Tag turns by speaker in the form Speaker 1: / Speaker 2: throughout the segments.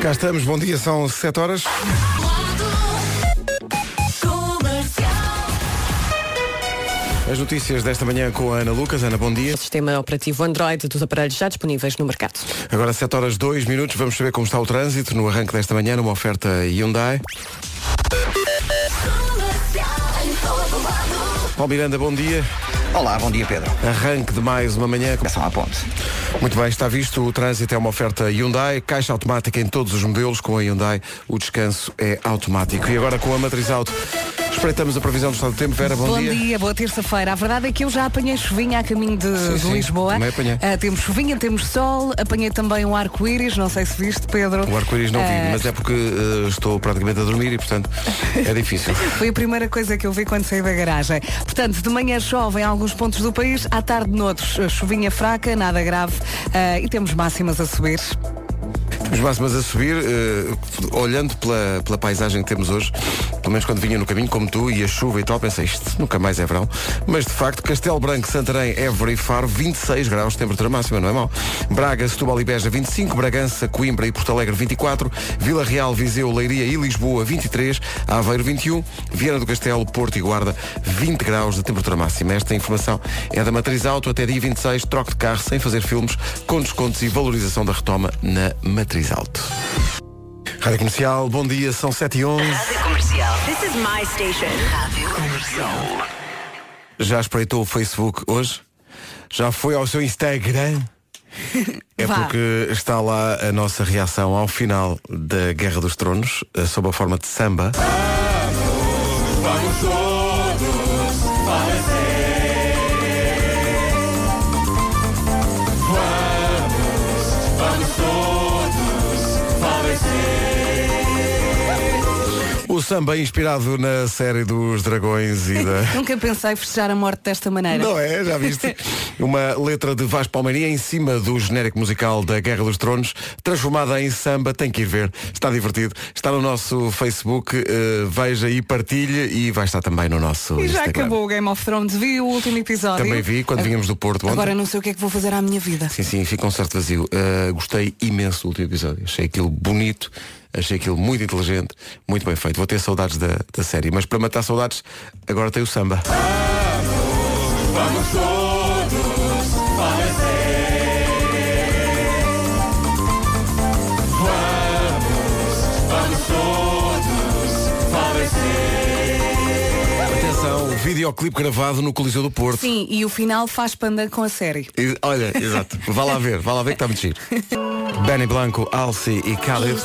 Speaker 1: Cá estamos, bom dia, são 7 horas. As notícias desta manhã com a Ana Lucas. Ana, bom dia.
Speaker 2: Sistema operativo Android dos aparelhos já disponíveis no mercado.
Speaker 1: Agora 7 horas 2 minutos, vamos saber como está o trânsito no arranque desta manhã numa oferta Hyundai. Paulo Miranda, bom dia.
Speaker 3: Olá, bom dia Pedro.
Speaker 1: Arranque de mais uma manhã.
Speaker 3: Começam à ponte.
Speaker 1: Muito bem, está visto. O trânsito é uma oferta Hyundai, caixa automática em todos os modelos. Com a Hyundai, o descanso é automático. E agora com a Matriz Auto. Espreitamos a previsão do estado do tempo. Vera, bom,
Speaker 2: Bom
Speaker 1: dia.
Speaker 2: dia, boa terça-feira. A verdade é que eu já apanhei chuvinha a caminho de,
Speaker 1: Sim,
Speaker 2: de
Speaker 1: sim,
Speaker 2: Lisboa.
Speaker 1: também apanhei.
Speaker 2: Ah, temos chuvinha, temos sol, apanhei também um arco-íris, não sei se viste, Pedro.
Speaker 1: O arco-íris não vi,
Speaker 2: Ah,
Speaker 1: mas é porque eh, estou praticamente a dormir e, portanto, é difícil.
Speaker 2: Foi a primeira coisa que eu vi quando saí da garagem. Portanto, de manhã chove em alguns pontos do país, à tarde noutros, chuvinha fraca, nada grave e temos máximas a subir.
Speaker 1: Os máximas a subir, eh, olhando pela, pela paisagem que temos hoje, pelo menos quando vinha no caminho, como tu, e a chuva e tal, pensei, isto nunca mais é verão. Mas de facto, Castelo Branco, Santarém, Évora e Faro, 26 graus temperatura máxima, não é mau. Braga, Setúbal e Beja, 25, Bragança, Coimbra e Porto Alegre, 24, Vila Real, Viseu, Leiria e Lisboa, 23, Aveiro, 21, Viana do Castelo, Porto e Guarda, 20 graus de temperatura máxima. Esta informação é da Matriz Auto até dia 26, troque de carro sem fazer filmes, com descontos e valorização da retoma na Matriz Auto. Rádio Comercial, bom dia, são 7 e 11.
Speaker 4: Comercial. This is my station. Rádio Comercial.
Speaker 1: Já espreitou o Facebook hoje? Já foi ao seu Instagram? É
Speaker 2: Vá.
Speaker 1: porque está lá a nossa reação ao final da Guerra dos Tronos, eh, sob a forma de samba. O samba é inspirado na série dos dragões e da.
Speaker 2: Nunca pensei festejar a morte desta maneira.
Speaker 1: Não é, já viste? Uma letra de Vasco Palmeirinha em cima do genérico musical da Guerra dos Tronos, transformada em samba, tem que ir ver. Está divertido. Está no nosso Facebook, eh, veja e partilhe e vai estar também no nosso
Speaker 2: E já
Speaker 1: Instagram.
Speaker 2: acabou o Game of Thrones. Vi o último episódio.
Speaker 1: Também vi quando vínhamos do Porto ontem.
Speaker 2: Agora não sei o que é que vou fazer à minha vida.
Speaker 1: Sim, sim, fica um certo vazio. Uh, gostei imenso do último episódio. Achei aquilo bonito, achei aquilo muito inteligente, muito bem feito. Vou ter saudades da, da série. Mas para matar saudades, agora tem o samba. Atenção, videoclipe gravado no Coliseu do Porto.
Speaker 2: Sim, e o final faz panda com a série.
Speaker 1: E- Olha, exato. Vá lá ver, vá lá ver que está muito giro. Benny Blanco, Alci e Khalid.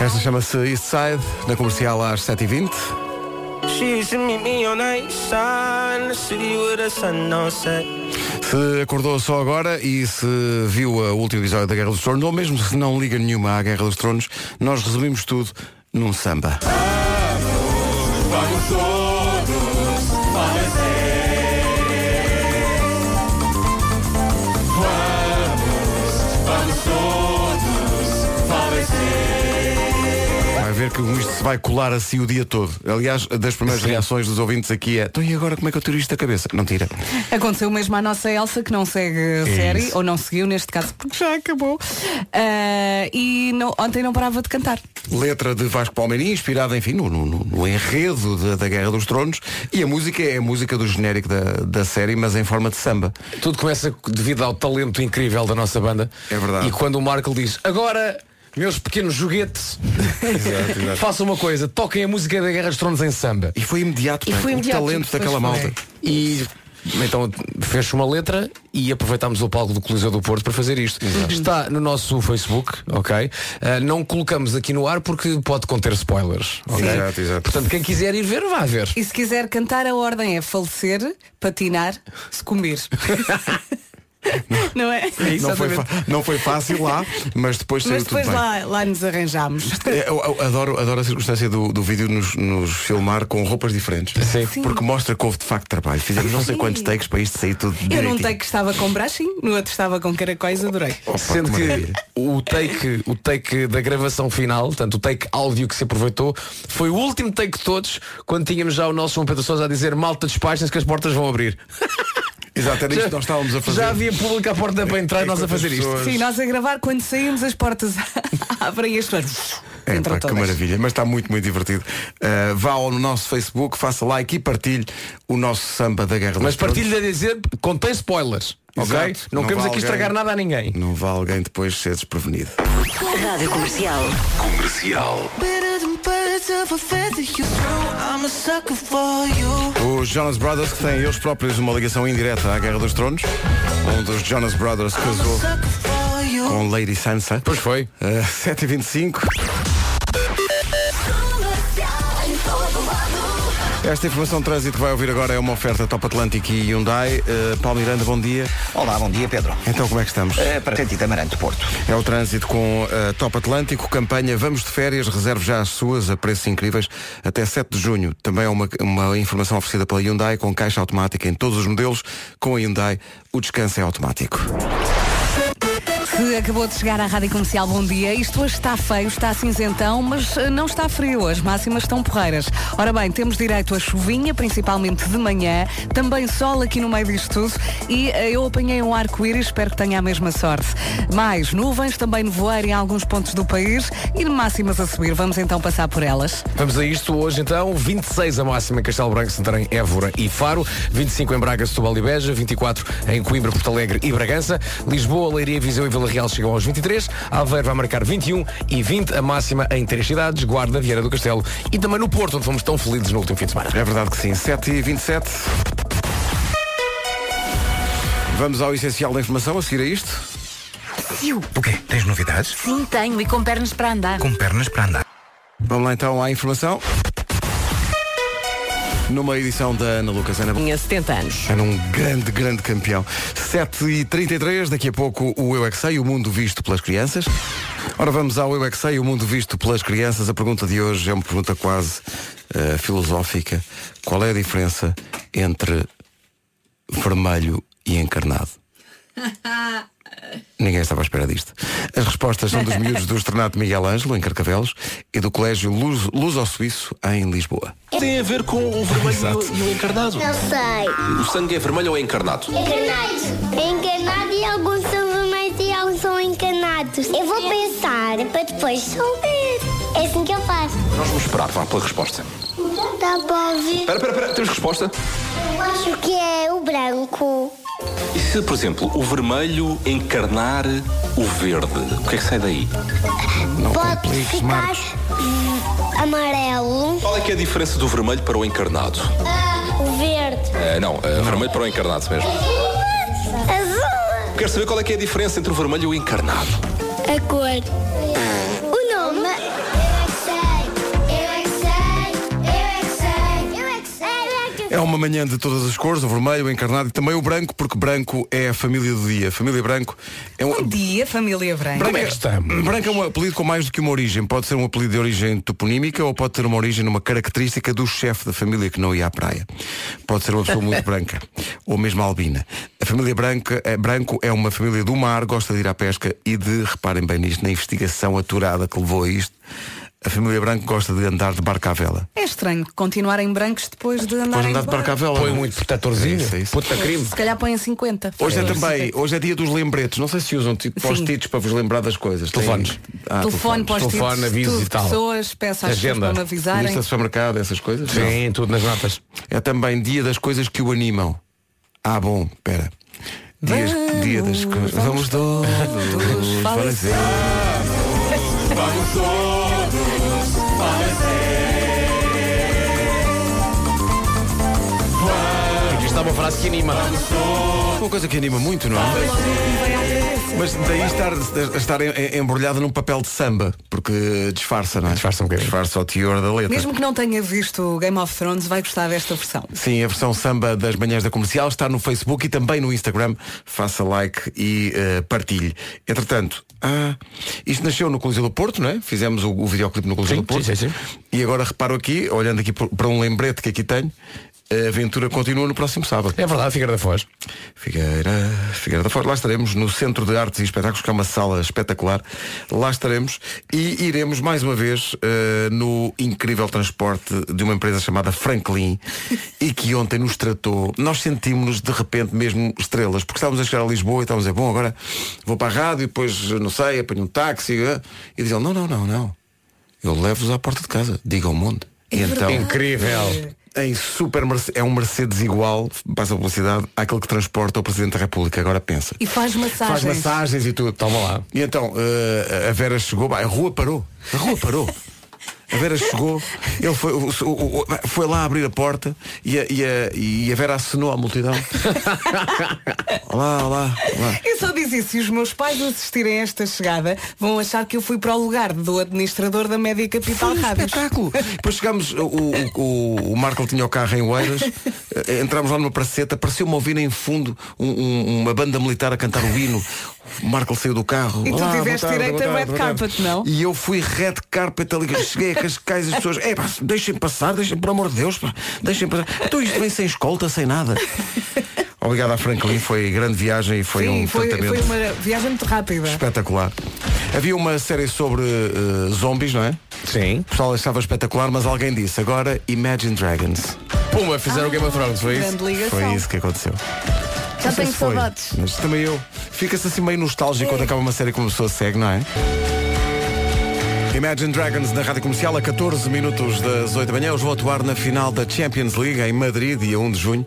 Speaker 1: Esta chama-se East Side, na comercial às 7h20.
Speaker 5: She used to meet me on the east side in the city with the sun on set.
Speaker 1: Se acordou só agora e se viu o último episódio da Guerra dos Tronos, ou mesmo se não liga nenhuma à Guerra dos Tronos, nós resumimos tudo num samba. Ver que isto se vai colar assim o dia todo. Aliás, das primeiras reações dos ouvintes aqui é então e agora como é que eu tiro isto da cabeça? Não tira.
Speaker 2: Aconteceu mesmo à nossa Elsa, que não segue a série,
Speaker 1: É isso.
Speaker 2: ou não seguiu neste caso, porque já acabou. Ah, e não- ontem não parava de cantar.
Speaker 1: Letra de Vasco Palmeirinho, inspirada, enfim, no, no- no enredo da, da Guerra dos Tronos. E a música é a música do genérico da, da série, mas em forma de samba.
Speaker 6: Tudo começa devido ao talento incrível da nossa banda.
Speaker 1: É verdade.
Speaker 6: E quando o Marco diz, agora, meus pequenos joguetes,
Speaker 1: Exato, exato.
Speaker 6: façam uma coisa, toquem a música da Guerra dos Tronos em samba.
Speaker 1: E foi imediato,
Speaker 2: E foi
Speaker 1: o
Speaker 2: imediato,
Speaker 1: talento
Speaker 2: pois
Speaker 1: daquela
Speaker 2: foi.
Speaker 1: malta.
Speaker 6: E então fez uma letra e aproveitámos o palco do Coliseu do Porto para fazer isto. Está no nosso Facebook, ok? Ah, não colocamos aqui no ar porque pode conter spoilers. ok?
Speaker 1: Exato, exato.
Speaker 6: Portanto, quem quiser ir ver, vá ver.
Speaker 2: E se quiser cantar, a ordem é falecer, patinar, sucumbir. não é?
Speaker 1: Não foi, não foi fácil lá, mas depois saiu
Speaker 2: Mas
Speaker 1: tudo
Speaker 2: depois
Speaker 1: bem.
Speaker 2: lá, lá nos arranjámos.
Speaker 1: É, Eu, eu adoro, adoro a circunstância do, do vídeo nos, nos filmar com roupas diferentes.
Speaker 6: Sim.
Speaker 1: Porque mostra que houve de facto trabalho. Fizemos não sei quantos takes para isto sair tudo
Speaker 2: Eu num
Speaker 1: direitinho.
Speaker 2: take estava com brachinho, no outro estava com caracóis, adorei.
Speaker 1: Opa,
Speaker 6: Sendo
Speaker 1: que
Speaker 6: que o take, o take da gravação final, portanto o take áudio que se aproveitou, foi o último take de todos, quando tínhamos já o nosso João Pedro Sousa a dizer malta despachem-se que as portas vão abrir.
Speaker 1: Exato, era isto que nós estávamos a fazer.
Speaker 6: Já havia público à porta para entrar e nós a fazer isto.
Speaker 1: pessoas-
Speaker 2: Sim, nós a gravar, quando saímos as portas abrem e as pessoas
Speaker 1: É, pá, que maravilha, mas está muito, muito divertido. Uh, vá ao nosso Facebook, faça like e partilhe o nosso samba da Guerra
Speaker 6: Mas partilho a dizer, contém spoilers. Ok?
Speaker 1: Exato.
Speaker 6: Não,
Speaker 1: Não
Speaker 6: queremos aqui
Speaker 1: alguém-
Speaker 6: estragar nada a ninguém.
Speaker 1: Não vá alguém depois ser desprevenido.
Speaker 4: Rádio Comercial.
Speaker 3: Comercial.
Speaker 1: Os Jonas Brothers, que têm eles próprios uma ligação indireta à Guerra dos Tronos. Um dos Jonas Brothers casou com Lady Sansa.
Speaker 6: Pois foi.
Speaker 1: Uh, 7h25. Esta informação de trânsito que vai ouvir agora é uma oferta Top Atlântico e Hyundai. Uh, Paulo Miranda, bom dia.
Speaker 7: Olá, bom dia, Pedro.
Speaker 1: Então como é que estamos?
Speaker 7: Eh, para sentido Amarante, Porto.
Speaker 1: É o trânsito com a Top Atlântico, campanha Vamos de Férias, reserve já as suas a preços incríveis até 7 de junho. Também é uma, uma informação oferecida pela Hyundai com caixa automática em todos os modelos. Com a Hyundai, o descanso é automático.
Speaker 2: Se acabou de chegar à Rádio Comercial, bom dia. Isto hoje está feio, está cinzentão, mas eh, não está frio. As máximas estão porreiras. Ora bem, temos direito a chuvinha, principalmente de manhã. Também sol aqui no meio disto tudo. E eh, eu apanhei um arco-íris, espero que tenha a mesma sorte. Mais nuvens, também nevoeiro em alguns pontos do país e máximas a subir. Vamos então passar por elas.
Speaker 6: Vamos a isto hoje então, 26 a máxima em Castelo Branco, Santarém, Évora e Faro, 25 em Braga, Setúbal e Beja, 24 em Coimbra, Porto Alegre e Bragança, Lisboa, Leiria, Viseu e Vila Real chegam aos 23, Aveiro vai marcar 21 e 20 a máxima em três cidades, Guarda, Vieira do Castelo e também no Porto, onde fomos tão felizes no último fim de semana.
Speaker 1: É verdade que sim. 7h27. Vamos ao essencial da informação, a seguir a isto.
Speaker 7: O quê? Tens novidades?
Speaker 8: Sim, tenho, e com pernas para andar.
Speaker 7: Com pernas para andar.
Speaker 1: Vamos lá então à informação. Numa edição da Ana Lucas. Ana,
Speaker 8: Tinha 70 anos.
Speaker 1: Era um grande, grande campeão. 7h33, daqui a pouco o Eu é que Sei, o mundo visto pelas crianças. Ora, vamos ao Eu é que Sei, o mundo visto pelas crianças. A pergunta de hoje é uma pergunta quase eh, filosófica. Qual é a diferença entre vermelho e encarnado? Ninguém estava à espera disto. As respostas são dos miúdos do Estrenato Miguel Ângelo, em Carcavelos, e do Colégio Luz, Luz ao Suíço, em Lisboa.
Speaker 3: Tem a ver com o vermelho e o, e o encarnado.
Speaker 9: Não sei.
Speaker 3: O sangue é vermelho ou é encarnado?
Speaker 9: Encarnados. É encarnado e alguns são vermelhos e alguns são encanados. Eu vou pensar para depois souber. É assim que eu faço.
Speaker 3: Nós vamos esperar vá, pela resposta.
Speaker 9: Para ouvir?
Speaker 3: Espera, espera, espera. Temos resposta?
Speaker 9: Eu acho que é o branco.
Speaker 3: E se, por exemplo, o vermelho encarnar o verde? O que é que sai daí?
Speaker 1: Não
Speaker 9: Pode
Speaker 1: compliques,
Speaker 9: ficar
Speaker 1: Marcos.
Speaker 9: amarelo.
Speaker 3: Qual é que é a diferença do vermelho para o encarnado?
Speaker 9: O verde.
Speaker 3: Eh, não, eh, vermelho para o encarnado mesmo.
Speaker 9: Azul.
Speaker 3: Quero saber qual é que é a diferença entre o vermelho e o encarnado.
Speaker 9: A cor. É. É
Speaker 1: uma manhã de todas as cores, o vermelho, o encarnado e também o branco, porque branco é a família do dia. A família branco é um.
Speaker 2: Bom dia, família branca.
Speaker 6: Como é que estamos?
Speaker 1: Branco é um apelido com mais do que uma origem. Pode ser um apelido de origem toponímica ou pode ter uma origem numa característica do chefe da família que não ia à praia. Pode ser uma pessoa muito branca ou mesmo albina. A família branca, é, branco é uma família do mar, gosta de ir à pesca e de, reparem bem nisto, na investigação aturada que levou a isto, a família branco gosta de andar de barca à vela.
Speaker 2: É estranho continuarem brancos depois de andarem
Speaker 1: andar de barca à vela.
Speaker 6: Põe
Speaker 1: não é?
Speaker 6: muito protetorzinho,
Speaker 1: É isso, é isso.
Speaker 6: puta crime.
Speaker 2: Se calhar põem 50.
Speaker 1: Hoje é
Speaker 2: Faz
Speaker 1: também,
Speaker 2: 50.
Speaker 1: hoje é dia dos lembretes. Não sei se usam tipo post-its para vos lembrar das coisas. Tem-
Speaker 6: Telefones.
Speaker 1: Ah,
Speaker 2: Telefone, post-its,
Speaker 6: Telefone, avisos e tal.
Speaker 2: pessoas, peço às pessoas
Speaker 6: Agenda.
Speaker 2: para me avisarem.
Speaker 1: Lista de supermercado, essas coisas?
Speaker 6: Sim, tudo nas notas.
Speaker 1: Não. É também dia das coisas que o animam. Ah, bom, espera. Dias, dia das coisas. Vamos todos falecer.
Speaker 6: Aqui está uma frase que anima.
Speaker 1: Uma coisa que anima muito, não é? Mas daí estar, estar em- embrulhada num papel de samba, porque disfarça, não é?
Speaker 6: Disfarça um bocadinho.
Speaker 1: Disfarça o teor da letra.
Speaker 2: Mesmo que não tenha visto o Game of Thrones, vai gostar desta versão.
Speaker 1: Sim, a versão samba das manhãs da comercial está no Facebook e também no Instagram. Faça like e eh, partilhe. Entretanto, ah, isto nasceu no Coliseu do Porto, não é? Fizemos o, o videoclipe no Coliseu
Speaker 6: Sim,
Speaker 1: do Porto.
Speaker 6: sim, sim, sim.
Speaker 1: E agora reparo aqui, olhando aqui para um lembrete que aqui tenho, a aventura continua no próximo sábado.
Speaker 6: É verdade, Figueira da Foz.
Speaker 1: Figueira, Figueira da Foz, lá estaremos no Centro de Artes e Espetáculos, que é uma sala espetacular. Lá estaremos e iremos mais uma vez eh, no incrível transporte de uma empresa chamada Franklin e que ontem nos tratou. Nós sentimos-nos de repente mesmo estrelas, porque estávamos a chegar a Lisboa e estávamos a dizer, bom, agora vou para a rádio, depois, não sei, apanho um táxi. eh, E dizem, não, não, não, não. Eu levo-vos à porta de casa, digam onde. E então,
Speaker 6: Incrível.
Speaker 1: Em super é um Mercedes igual, passa a publicidade, àquele que transporta o Presidente da República. Agora pensa.
Speaker 2: E faz
Speaker 1: Faz
Speaker 2: massagens.
Speaker 1: massagens e tudo.
Speaker 6: Toma lá.
Speaker 1: E então, eh, a Vera chegou, a rua parou. A rua parou. A Vera chegou, ele foi, foi lá abrir a porta e a, e a, e a Vera acenou à multidão. olá, olá, olá.
Speaker 2: Eu só diz isso, se os meus pais assistirem a esta chegada, vão achar que eu fui para o lugar do administrador da Média Capital
Speaker 1: Foi um
Speaker 2: Rádios.
Speaker 1: espetáculo. Depois chegámos, o, o, o, Marco tinha o carro em Oeiras, eh, entramos lá numa praceta, pareceu-me ouvir em fundo um- um- uma banda militar a cantar o hino. O Marco saiu do carro.
Speaker 2: E tu
Speaker 1: Olá,
Speaker 2: tiveste direito a red carpet, não?
Speaker 1: E eu fui red carpet ali, cheguei a Cascais as pessoas, é pá, deixem passar, deixem, por amor de Deus, pá, deixem passar. Então isto vem sem escolta, sem nada. Obrigado à Franklin, foi grande viagem e foi
Speaker 2: Sim,
Speaker 1: um
Speaker 2: foi,
Speaker 1: tratamento
Speaker 2: foi uma viagem muito rápida.
Speaker 1: espetacular. Havia uma série sobre eh, zombies, não é?
Speaker 6: Sim.
Speaker 1: O pessoal achava espetacular, mas alguém disse agora Imagine Dragons.
Speaker 6: Puma, fizeram o Game of Thrones, foi isso?
Speaker 2: Ligação.
Speaker 1: Foi isso que aconteceu.
Speaker 2: Já tenho saudades.
Speaker 1: Mas também eu. Fica-se assim meio nostálgico quando acaba uma série como a pessoa segue, não é? Imagine Dragons na Rádio Comercial a 14 minutos das 8 da manhã. Eles vão atuar na final da Champions League em Madrid, dia 1 de junho,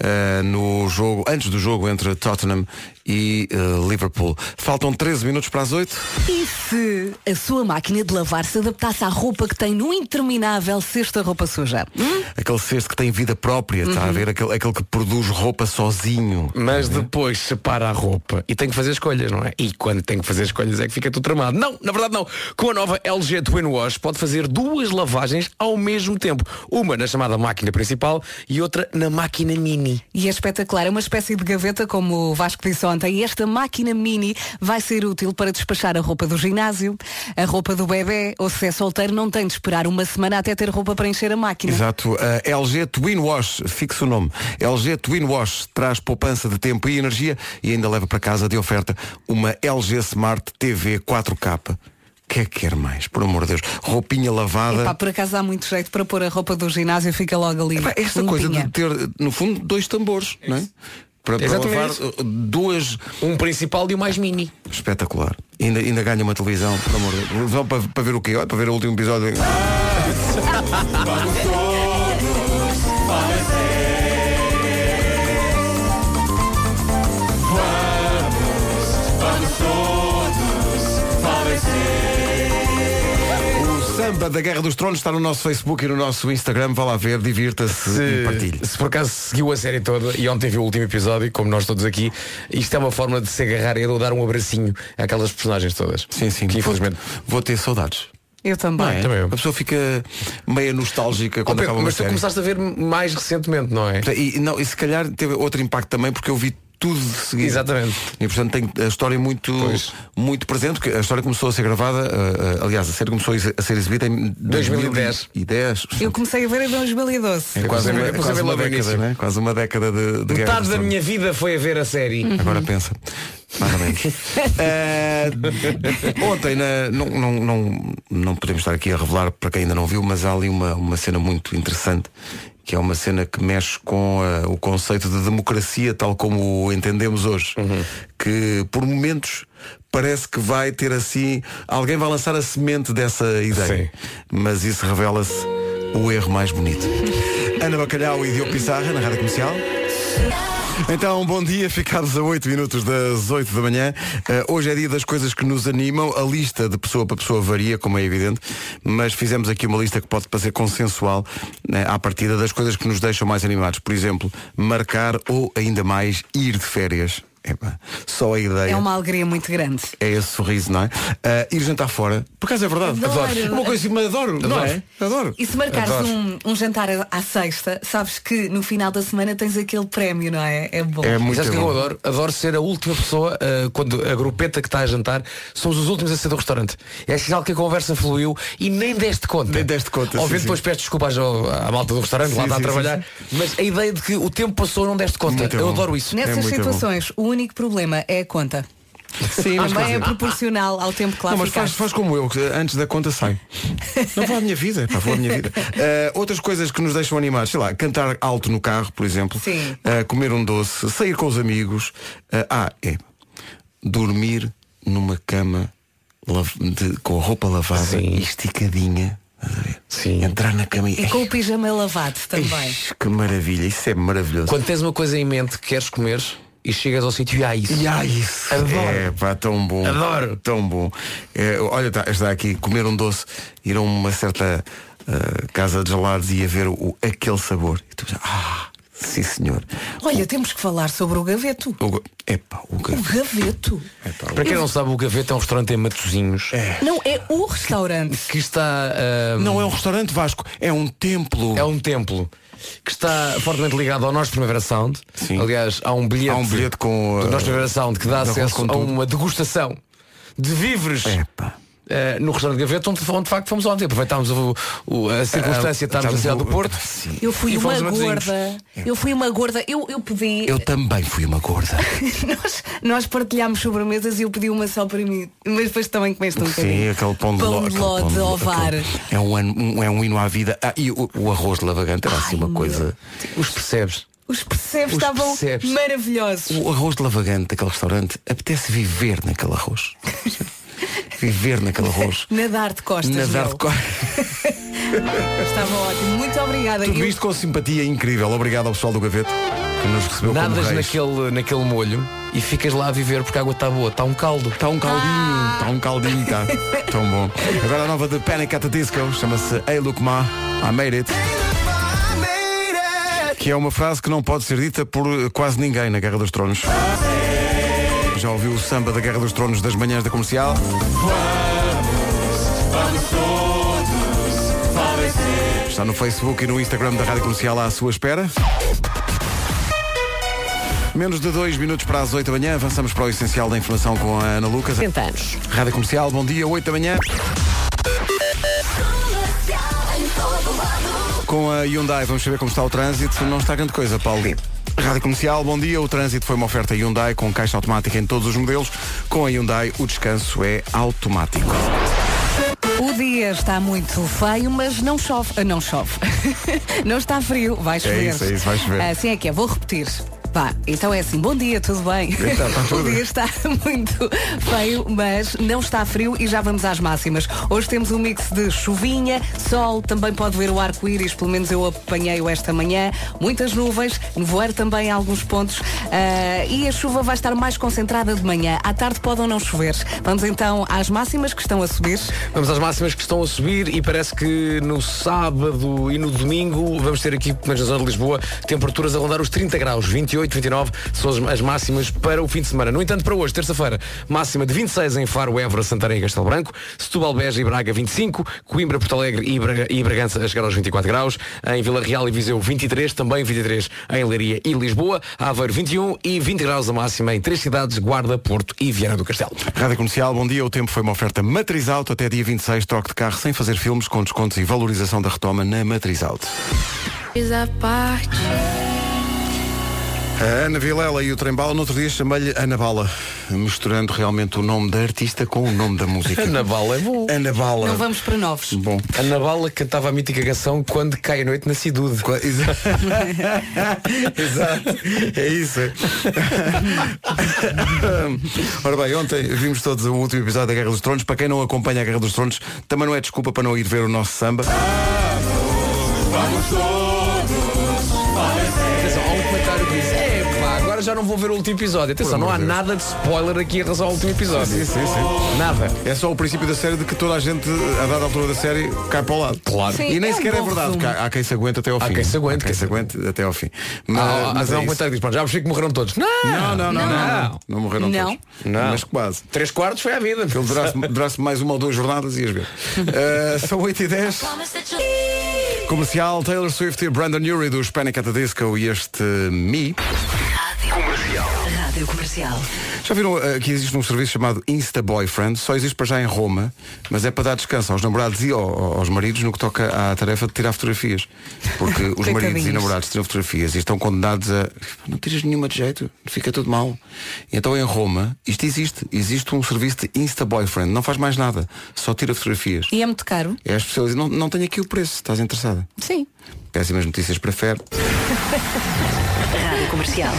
Speaker 1: eh, no jogo, antes do jogo entre Tottenham e eh, Liverpool. Faltam 13 minutos para as 8.
Speaker 2: E se a sua máquina de lavar se adaptasse à roupa que tem no interminável cesto de roupa suja? Hum?
Speaker 1: Aquele cesto que tem vida própria, está a ver? Aquele, aquele que produz roupa sozinho.
Speaker 6: Mas depois separa a roupa e tem que fazer escolhas, não é? E quando tem que fazer escolhas é que fica tudo tramado. Não, na verdade não. Com a nova LG Twin Wash pode fazer duas lavagens ao mesmo tempo. Uma na chamada máquina principal e outra na máquina mini.
Speaker 2: E é espetacular, é uma espécie de gaveta, como o Vasco disse ontem. E esta máquina mini vai ser útil para despachar a roupa do ginásio, a roupa do bebê, ou se é solteiro, não tem de esperar uma semana até ter roupa para encher a máquina.
Speaker 1: Exato. A LG Twin Wash, fixe o nome. LG Twin Wash traz poupança de tempo e energia e ainda leva para casa de oferta uma LG Smart TV 4K. O que é que quer mais? Por amor de Deus. Roupinha lavada.
Speaker 2: Epá, por acaso há muito jeito para pôr a roupa do ginásio, fica logo ali.
Speaker 1: Epá, esta coisa
Speaker 2: limpinha.
Speaker 1: de ter, no fundo, dois tambores, não é? Para, para lavar uh, duas.
Speaker 6: Um principal e o mais mini.
Speaker 1: Espetacular. Ainda, ainda ganha uma televisão, pelo amor de Deus. Para, para ver o quê? Olha, para ver o último episódio. da Guerra dos Tronos está no nosso Facebook e no nosso Instagram. Vá lá ver, divirta-se e partilhe.
Speaker 6: Se, por acaso seguiu a série toda e ontem viu o último episódio, como nós todos aqui, isto é uma forma de se agarrar e de dar um abracinho àquelas personagens todas.
Speaker 1: Sim, sim.
Speaker 6: Que
Speaker 1: Vou-
Speaker 6: infelizmente.
Speaker 1: Vou ter saudades.
Speaker 2: Eu também.
Speaker 1: É?
Speaker 6: Também eu.
Speaker 1: A pessoa fica meio nostálgica
Speaker 6: Oh,
Speaker 1: quando
Speaker 6: Pedro,
Speaker 1: acaba uma
Speaker 6: mas tu
Speaker 1: série.
Speaker 6: começaste a ver mais recentemente, não é?
Speaker 1: E, não, e se calhar teve outro impacto também porque eu vi tudo de seguida.
Speaker 6: Exatamente.
Speaker 1: E portanto tenho a história muito,
Speaker 6: Pois.
Speaker 1: muito presente, porque a história começou a ser gravada, uh, uh, aliás, a série começou a ser exibida em
Speaker 6: 2010.
Speaker 1: 2010.
Speaker 2: Eu comecei a ver em 2012.
Speaker 1: É quase
Speaker 6: comecei a
Speaker 1: uma,
Speaker 6: a
Speaker 1: quase uma década,
Speaker 6: início.
Speaker 1: né? Quase uma década de, de Guerra
Speaker 6: Metade da minha vida foi a ver a série.
Speaker 1: Agora pensa. Parabéns. Eh, ontem, na- não, não, não, não podemos estar aqui a revelar para quem ainda não viu, mas há ali uma, uma cena muito interessante, que é uma cena que mexe com eh, o conceito de democracia tal como o entendemos hoje. Que por momentos parece que vai ter assim. Alguém vai lançar a semente dessa ideia.
Speaker 6: Sim.
Speaker 1: Mas isso revela-se o erro mais bonito. Ana Bacalhau e Diogo Pissarra, na Rádio Comercial. Então, bom dia, ficados a 8 minutos das 8 da manhã. Eh, hoje é dia das coisas que nos animam. A lista de pessoa para pessoa varia, como é evidente, mas fizemos aqui uma lista que pode parecer consensual né, à partida das coisas que nos deixam mais animados. Por exemplo, marcar ou ainda mais ir de férias. Epá, só a ideia.
Speaker 2: É uma alegria muito grande.
Speaker 1: É esse sorriso, não é? Ah, ir jantar fora, por acaso é verdade.
Speaker 2: Adoro.
Speaker 1: É uma coisa assim, mas adoro, não
Speaker 6: Adoro.
Speaker 1: é? Adoro.
Speaker 2: E se marcares
Speaker 1: Adoro.
Speaker 2: um, um jantar à sexta, sabes que no final da semana tens aquele prémio, não é? É bom.
Speaker 1: É muito
Speaker 6: o que eu
Speaker 1: bom.
Speaker 6: adoro? Adoro ser a última pessoa ah, quando a grupeta que está a jantar somos os últimos a sair do restaurante. É sinal que a conversa fluiu e nem deste conta.
Speaker 1: Nem deste conta,
Speaker 6: Obviamente depois peço desculpas ao- à malta do restaurante,
Speaker 1: Sim,
Speaker 6: lá está
Speaker 1: sim,
Speaker 6: a trabalhar.
Speaker 1: sim,
Speaker 6: Mas a ideia de que o tempo passou não deste conta.
Speaker 1: Muito
Speaker 6: eu
Speaker 1: bom.
Speaker 6: adoro isso.
Speaker 2: Nessas
Speaker 1: É
Speaker 2: situações, o único problema é a conta.
Speaker 1: Sim, mas
Speaker 2: Também é proporcional ao tempo que lá
Speaker 1: Não, mas faz,
Speaker 2: ficaste.
Speaker 1: faz como eu, que antes da conta sai. Não vou à minha vida, pá, vou à minha vida. Ah, outras coisas que nos deixam animados, sei lá, cantar alto no carro, por exemplo.
Speaker 2: Sim.
Speaker 1: Ah, comer um doce, sair com os amigos. Ah, ah, é. Dormir numa cama lav- de- com a roupa lavada
Speaker 6: Sim.
Speaker 1: e esticadinha. Estás a ver?
Speaker 6: Sim.
Speaker 1: Entrar na cama e.
Speaker 2: E com o pijama lavado também.
Speaker 1: Ixi, que maravilha, isso é maravilhoso.
Speaker 6: Quando tens uma coisa em mente que queres comer e chegas ao sítio e há isso.
Speaker 1: E há isso.
Speaker 6: Adoro.
Speaker 1: É, pá, tão bom.
Speaker 6: Adoro.
Speaker 1: Tão bom. É, olha, está, está aqui, comer um doce, ir a uma certa ah, casa de gelados e a ver o, aquele sabor. E tu, ah, sim senhor.
Speaker 2: Olha, temos que falar sobre o gaveto.
Speaker 1: O, epá, o
Speaker 2: O
Speaker 1: gaveto.
Speaker 2: gaveto.
Speaker 6: Para quem não sabe, o Gaveta é um restaurante em Matosinhos
Speaker 2: Não, é o restaurante.
Speaker 6: que está. ah,
Speaker 1: Não é um restaurante Vasco, é um templo.
Speaker 6: É um templo que está fortemente ligado ao nosso Primavera Sound.
Speaker 1: Sim.
Speaker 6: Aliás, há um bilhete,
Speaker 1: Há um bilhete com,
Speaker 6: do nosso Primavera Sound que dá acesso a uma degustação de víveres.
Speaker 1: Epá.
Speaker 6: Eh, no restaurante Gaveta, onde, onde de facto fomos ontem. Aproveitámos o- o- a circunstância de estarmos na cidade do Porto.
Speaker 1: Sim.
Speaker 2: Eu fui uma gorda. Eu fui uma gorda. Eu, eu pedi.
Speaker 1: Eu também fui uma gorda.
Speaker 2: nós, nós partilhámos sobremesas e eu pedi uma só para mim. Mas depois também comeste um
Speaker 1: Sim,
Speaker 2: bocadinho.
Speaker 1: aquele pão de
Speaker 2: Pão
Speaker 1: ló.
Speaker 2: de ló de ovar.
Speaker 1: É um, ano- um- é um hino à vida. Ah, e o, o arroz de lavagante era assim uma coisa.
Speaker 6: Os percebes?
Speaker 2: Os percebes
Speaker 6: Os
Speaker 2: estavam
Speaker 6: percebes.
Speaker 2: maravilhosos.
Speaker 1: O arroz de lavagante daquele restaurante apetece viver naquele arroz. viver naquele arroz.
Speaker 2: Nadar de costas.
Speaker 1: Nadar
Speaker 2: meu.
Speaker 1: de cor.
Speaker 2: Estava ótimo. Muito obrigada.
Speaker 1: Tudo
Speaker 2: Eu-
Speaker 1: isto com simpatia incrível. Obrigado ao pessoal do Gaveto que nos recebeu
Speaker 6: Nadas naquele, naquele molho e ficas lá a viver porque a água está boa, está um caldo.
Speaker 1: Está um caldinho, está um caldinho, está tão bom. Agora a nova de Panic at the Disco chama-se Hey Look Ma, I Made It. Que é uma frase que não pode ser dita por quase ninguém na Guerra dos Tronos. Já ouviu o samba da Guerra dos Tronos das manhãs da comercial? Está no Facebook e no Instagram da Rádio Comercial à sua espera. Menos de dois minutos para as 8 da manhã, avançamos para o essencial da informação com a Ana Lucas.
Speaker 8: 70 anos.
Speaker 1: Rádio Comercial, bom dia, 8 da manhã. Com a Hyundai, vamos saber como está o trânsito. Não está grande coisa, Paulo. Rádio Comercial, bom dia. O trânsito foi uma oferta Hyundai com caixa automática em todos os modelos. Com a Hyundai, o descanso é automático.
Speaker 2: O dia está muito feio, mas não chove. Ah, não chove. não está frio. Vai chover.
Speaker 1: isso, é isso, vai chover.
Speaker 2: Assim é que é. Vou repetir. Vá, então é assim, bom dia, tudo bem?
Speaker 1: Então, tudo.
Speaker 2: o dia está muito feio, mas não está frio e já vamos às máximas. Hoje temos um mix de chuvinha, sol, também pode ver o arco-íris, pelo menos eu apanhei-o esta manhã, muitas nuvens, nevoeiro também em alguns pontos ah, e a chuva vai estar mais concentrada de manhã. À tarde pode ou não chover. Vamos então às máximas que estão a subir.
Speaker 6: Vamos às máximas que estão a subir e parece que no sábado e no domingo vamos ter aqui, pelo menos na zona de Lisboa, temperaturas a rondar os 30 graus, 28, 29 são as, as máximas para o fim de semana. No entanto, para hoje, terça-feira, máxima de 26 em Faro, Évora, Santarém e Castelo Branco, Setúbal, Beja e Braga 25, Coimbra, Porto Alegre e, Braga, e Bragança a chegar aos 24 graus, em Vila Real e Viseu 23, também 23 em Leiria e Lisboa, Aveiro 21 e 20 graus a máxima em três cidades, Guarda, Porto e Viana do Castelo.
Speaker 1: Rádio Comercial, bom dia. O tempo foi uma oferta Matriz Auto até dia 26. Troque de carro sem fazer filmes com descontos e valorização da retoma na Matriz Auto. A Ana Vilela e o Trembala, no outro dia chamei-lhe Ana Bala, misturando realmente o nome da artista com o nome da música.
Speaker 6: Ana Bala é bom.
Speaker 1: Ana Bala.
Speaker 2: Não vamos para novos.
Speaker 1: Bom.
Speaker 6: Ana Bala cantava a mítica canção Quando Cai a Noite na Cidude.
Speaker 1: Qua- exa- Exato. É isso. Ora bem, ontem vimos todos o último episódio da Guerra dos Tronos. Para quem não acompanha a Guerra dos Tronos, também não é desculpa para não ir ver o nosso samba.
Speaker 6: Atenção, há um já não vou ver o último episódio. Atenção, não há
Speaker 1: Deus.
Speaker 6: nada de spoiler aqui em relação ao último episódio.
Speaker 1: Sim, sim, sim.
Speaker 6: Nada.
Speaker 1: É só o princípio da série de que toda a gente, a dada altura da série, cai para o lado.
Speaker 6: Claro.
Speaker 2: Sim,
Speaker 1: e nem
Speaker 2: é um
Speaker 1: sequer é
Speaker 2: bom
Speaker 1: verdade, que há, há quem se aguente até ao
Speaker 6: Há
Speaker 1: fim.
Speaker 6: quem se aguente,
Speaker 1: Há quem se aguente até ao fim. Mas,
Speaker 6: Ah,
Speaker 1: mas é
Speaker 6: um comentário que diz, pronto, já percebi que morreram todos. Não,
Speaker 1: Não, não, não, não. Não, não morreram
Speaker 2: Não.
Speaker 1: todos.
Speaker 6: Não.
Speaker 1: Mas quase.
Speaker 6: Três quartos foi a vida.
Speaker 1: Ele durasse, durasse mais uma ou duas jornadas e ias ver. Uh, são 8 e 10. Comercial Taylor Swift e Brandon Urie dos Panic at the Disco e este Me.
Speaker 4: Rádio Comercial.
Speaker 1: Já viram uh, que existe um serviço chamado Insta Boyfriend? Só existe para já em Roma, mas é para dar descanso aos namorados e ao- aos maridos no que toca à tarefa de tirar fotografias. Porque os maridos e namorados tiram fotografias e estão condenados a. Não tiras nenhuma de jeito, fica tudo mal. E então em Roma, isto existe. Existe um serviço de Insta Boyfriend. Não faz mais nada, só tira fotografias.
Speaker 2: E é muito caro?
Speaker 1: É as pessoas. Não, não tenho aqui o preço, estás interessada?
Speaker 2: Sim.
Speaker 1: Péssimas notícias para Fer.
Speaker 4: Rádio Comercial.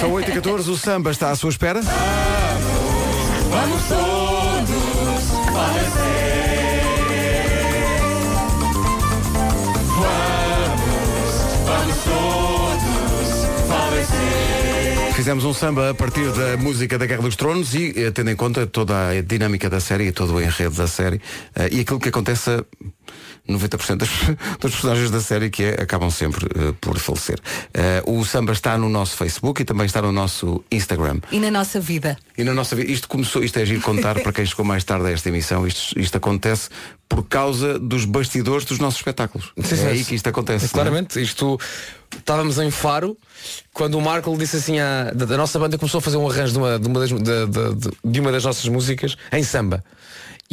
Speaker 1: São 8 e 14 o samba está à sua espera. Fizemos um samba a partir da música da Guerra dos Tronos e eh, tendo em conta toda a dinâmica da série e todo o enredo da série eh, e aquilo que acontece a 90% das, dos personagens da série que é, acabam sempre eh, por falecer. Eh, o samba está no nosso Facebook e também está no nosso Instagram.
Speaker 2: E na nossa vida?
Speaker 1: E na nossa vida, isto começou, isto é giro contar para quem chegou mais tarde a esta emissão, isto, isto acontece por causa dos bastidores dos nossos espetáculos.
Speaker 6: Sim, sim,
Speaker 1: é aí que isto acontece. não é?
Speaker 6: Claramente, isto estávamos em Faro quando o Marco disse assim à, da, da nossa banda começou a fazer um arranjo de uma, de uma, das, de, de- de- de uma das nossas músicas em samba.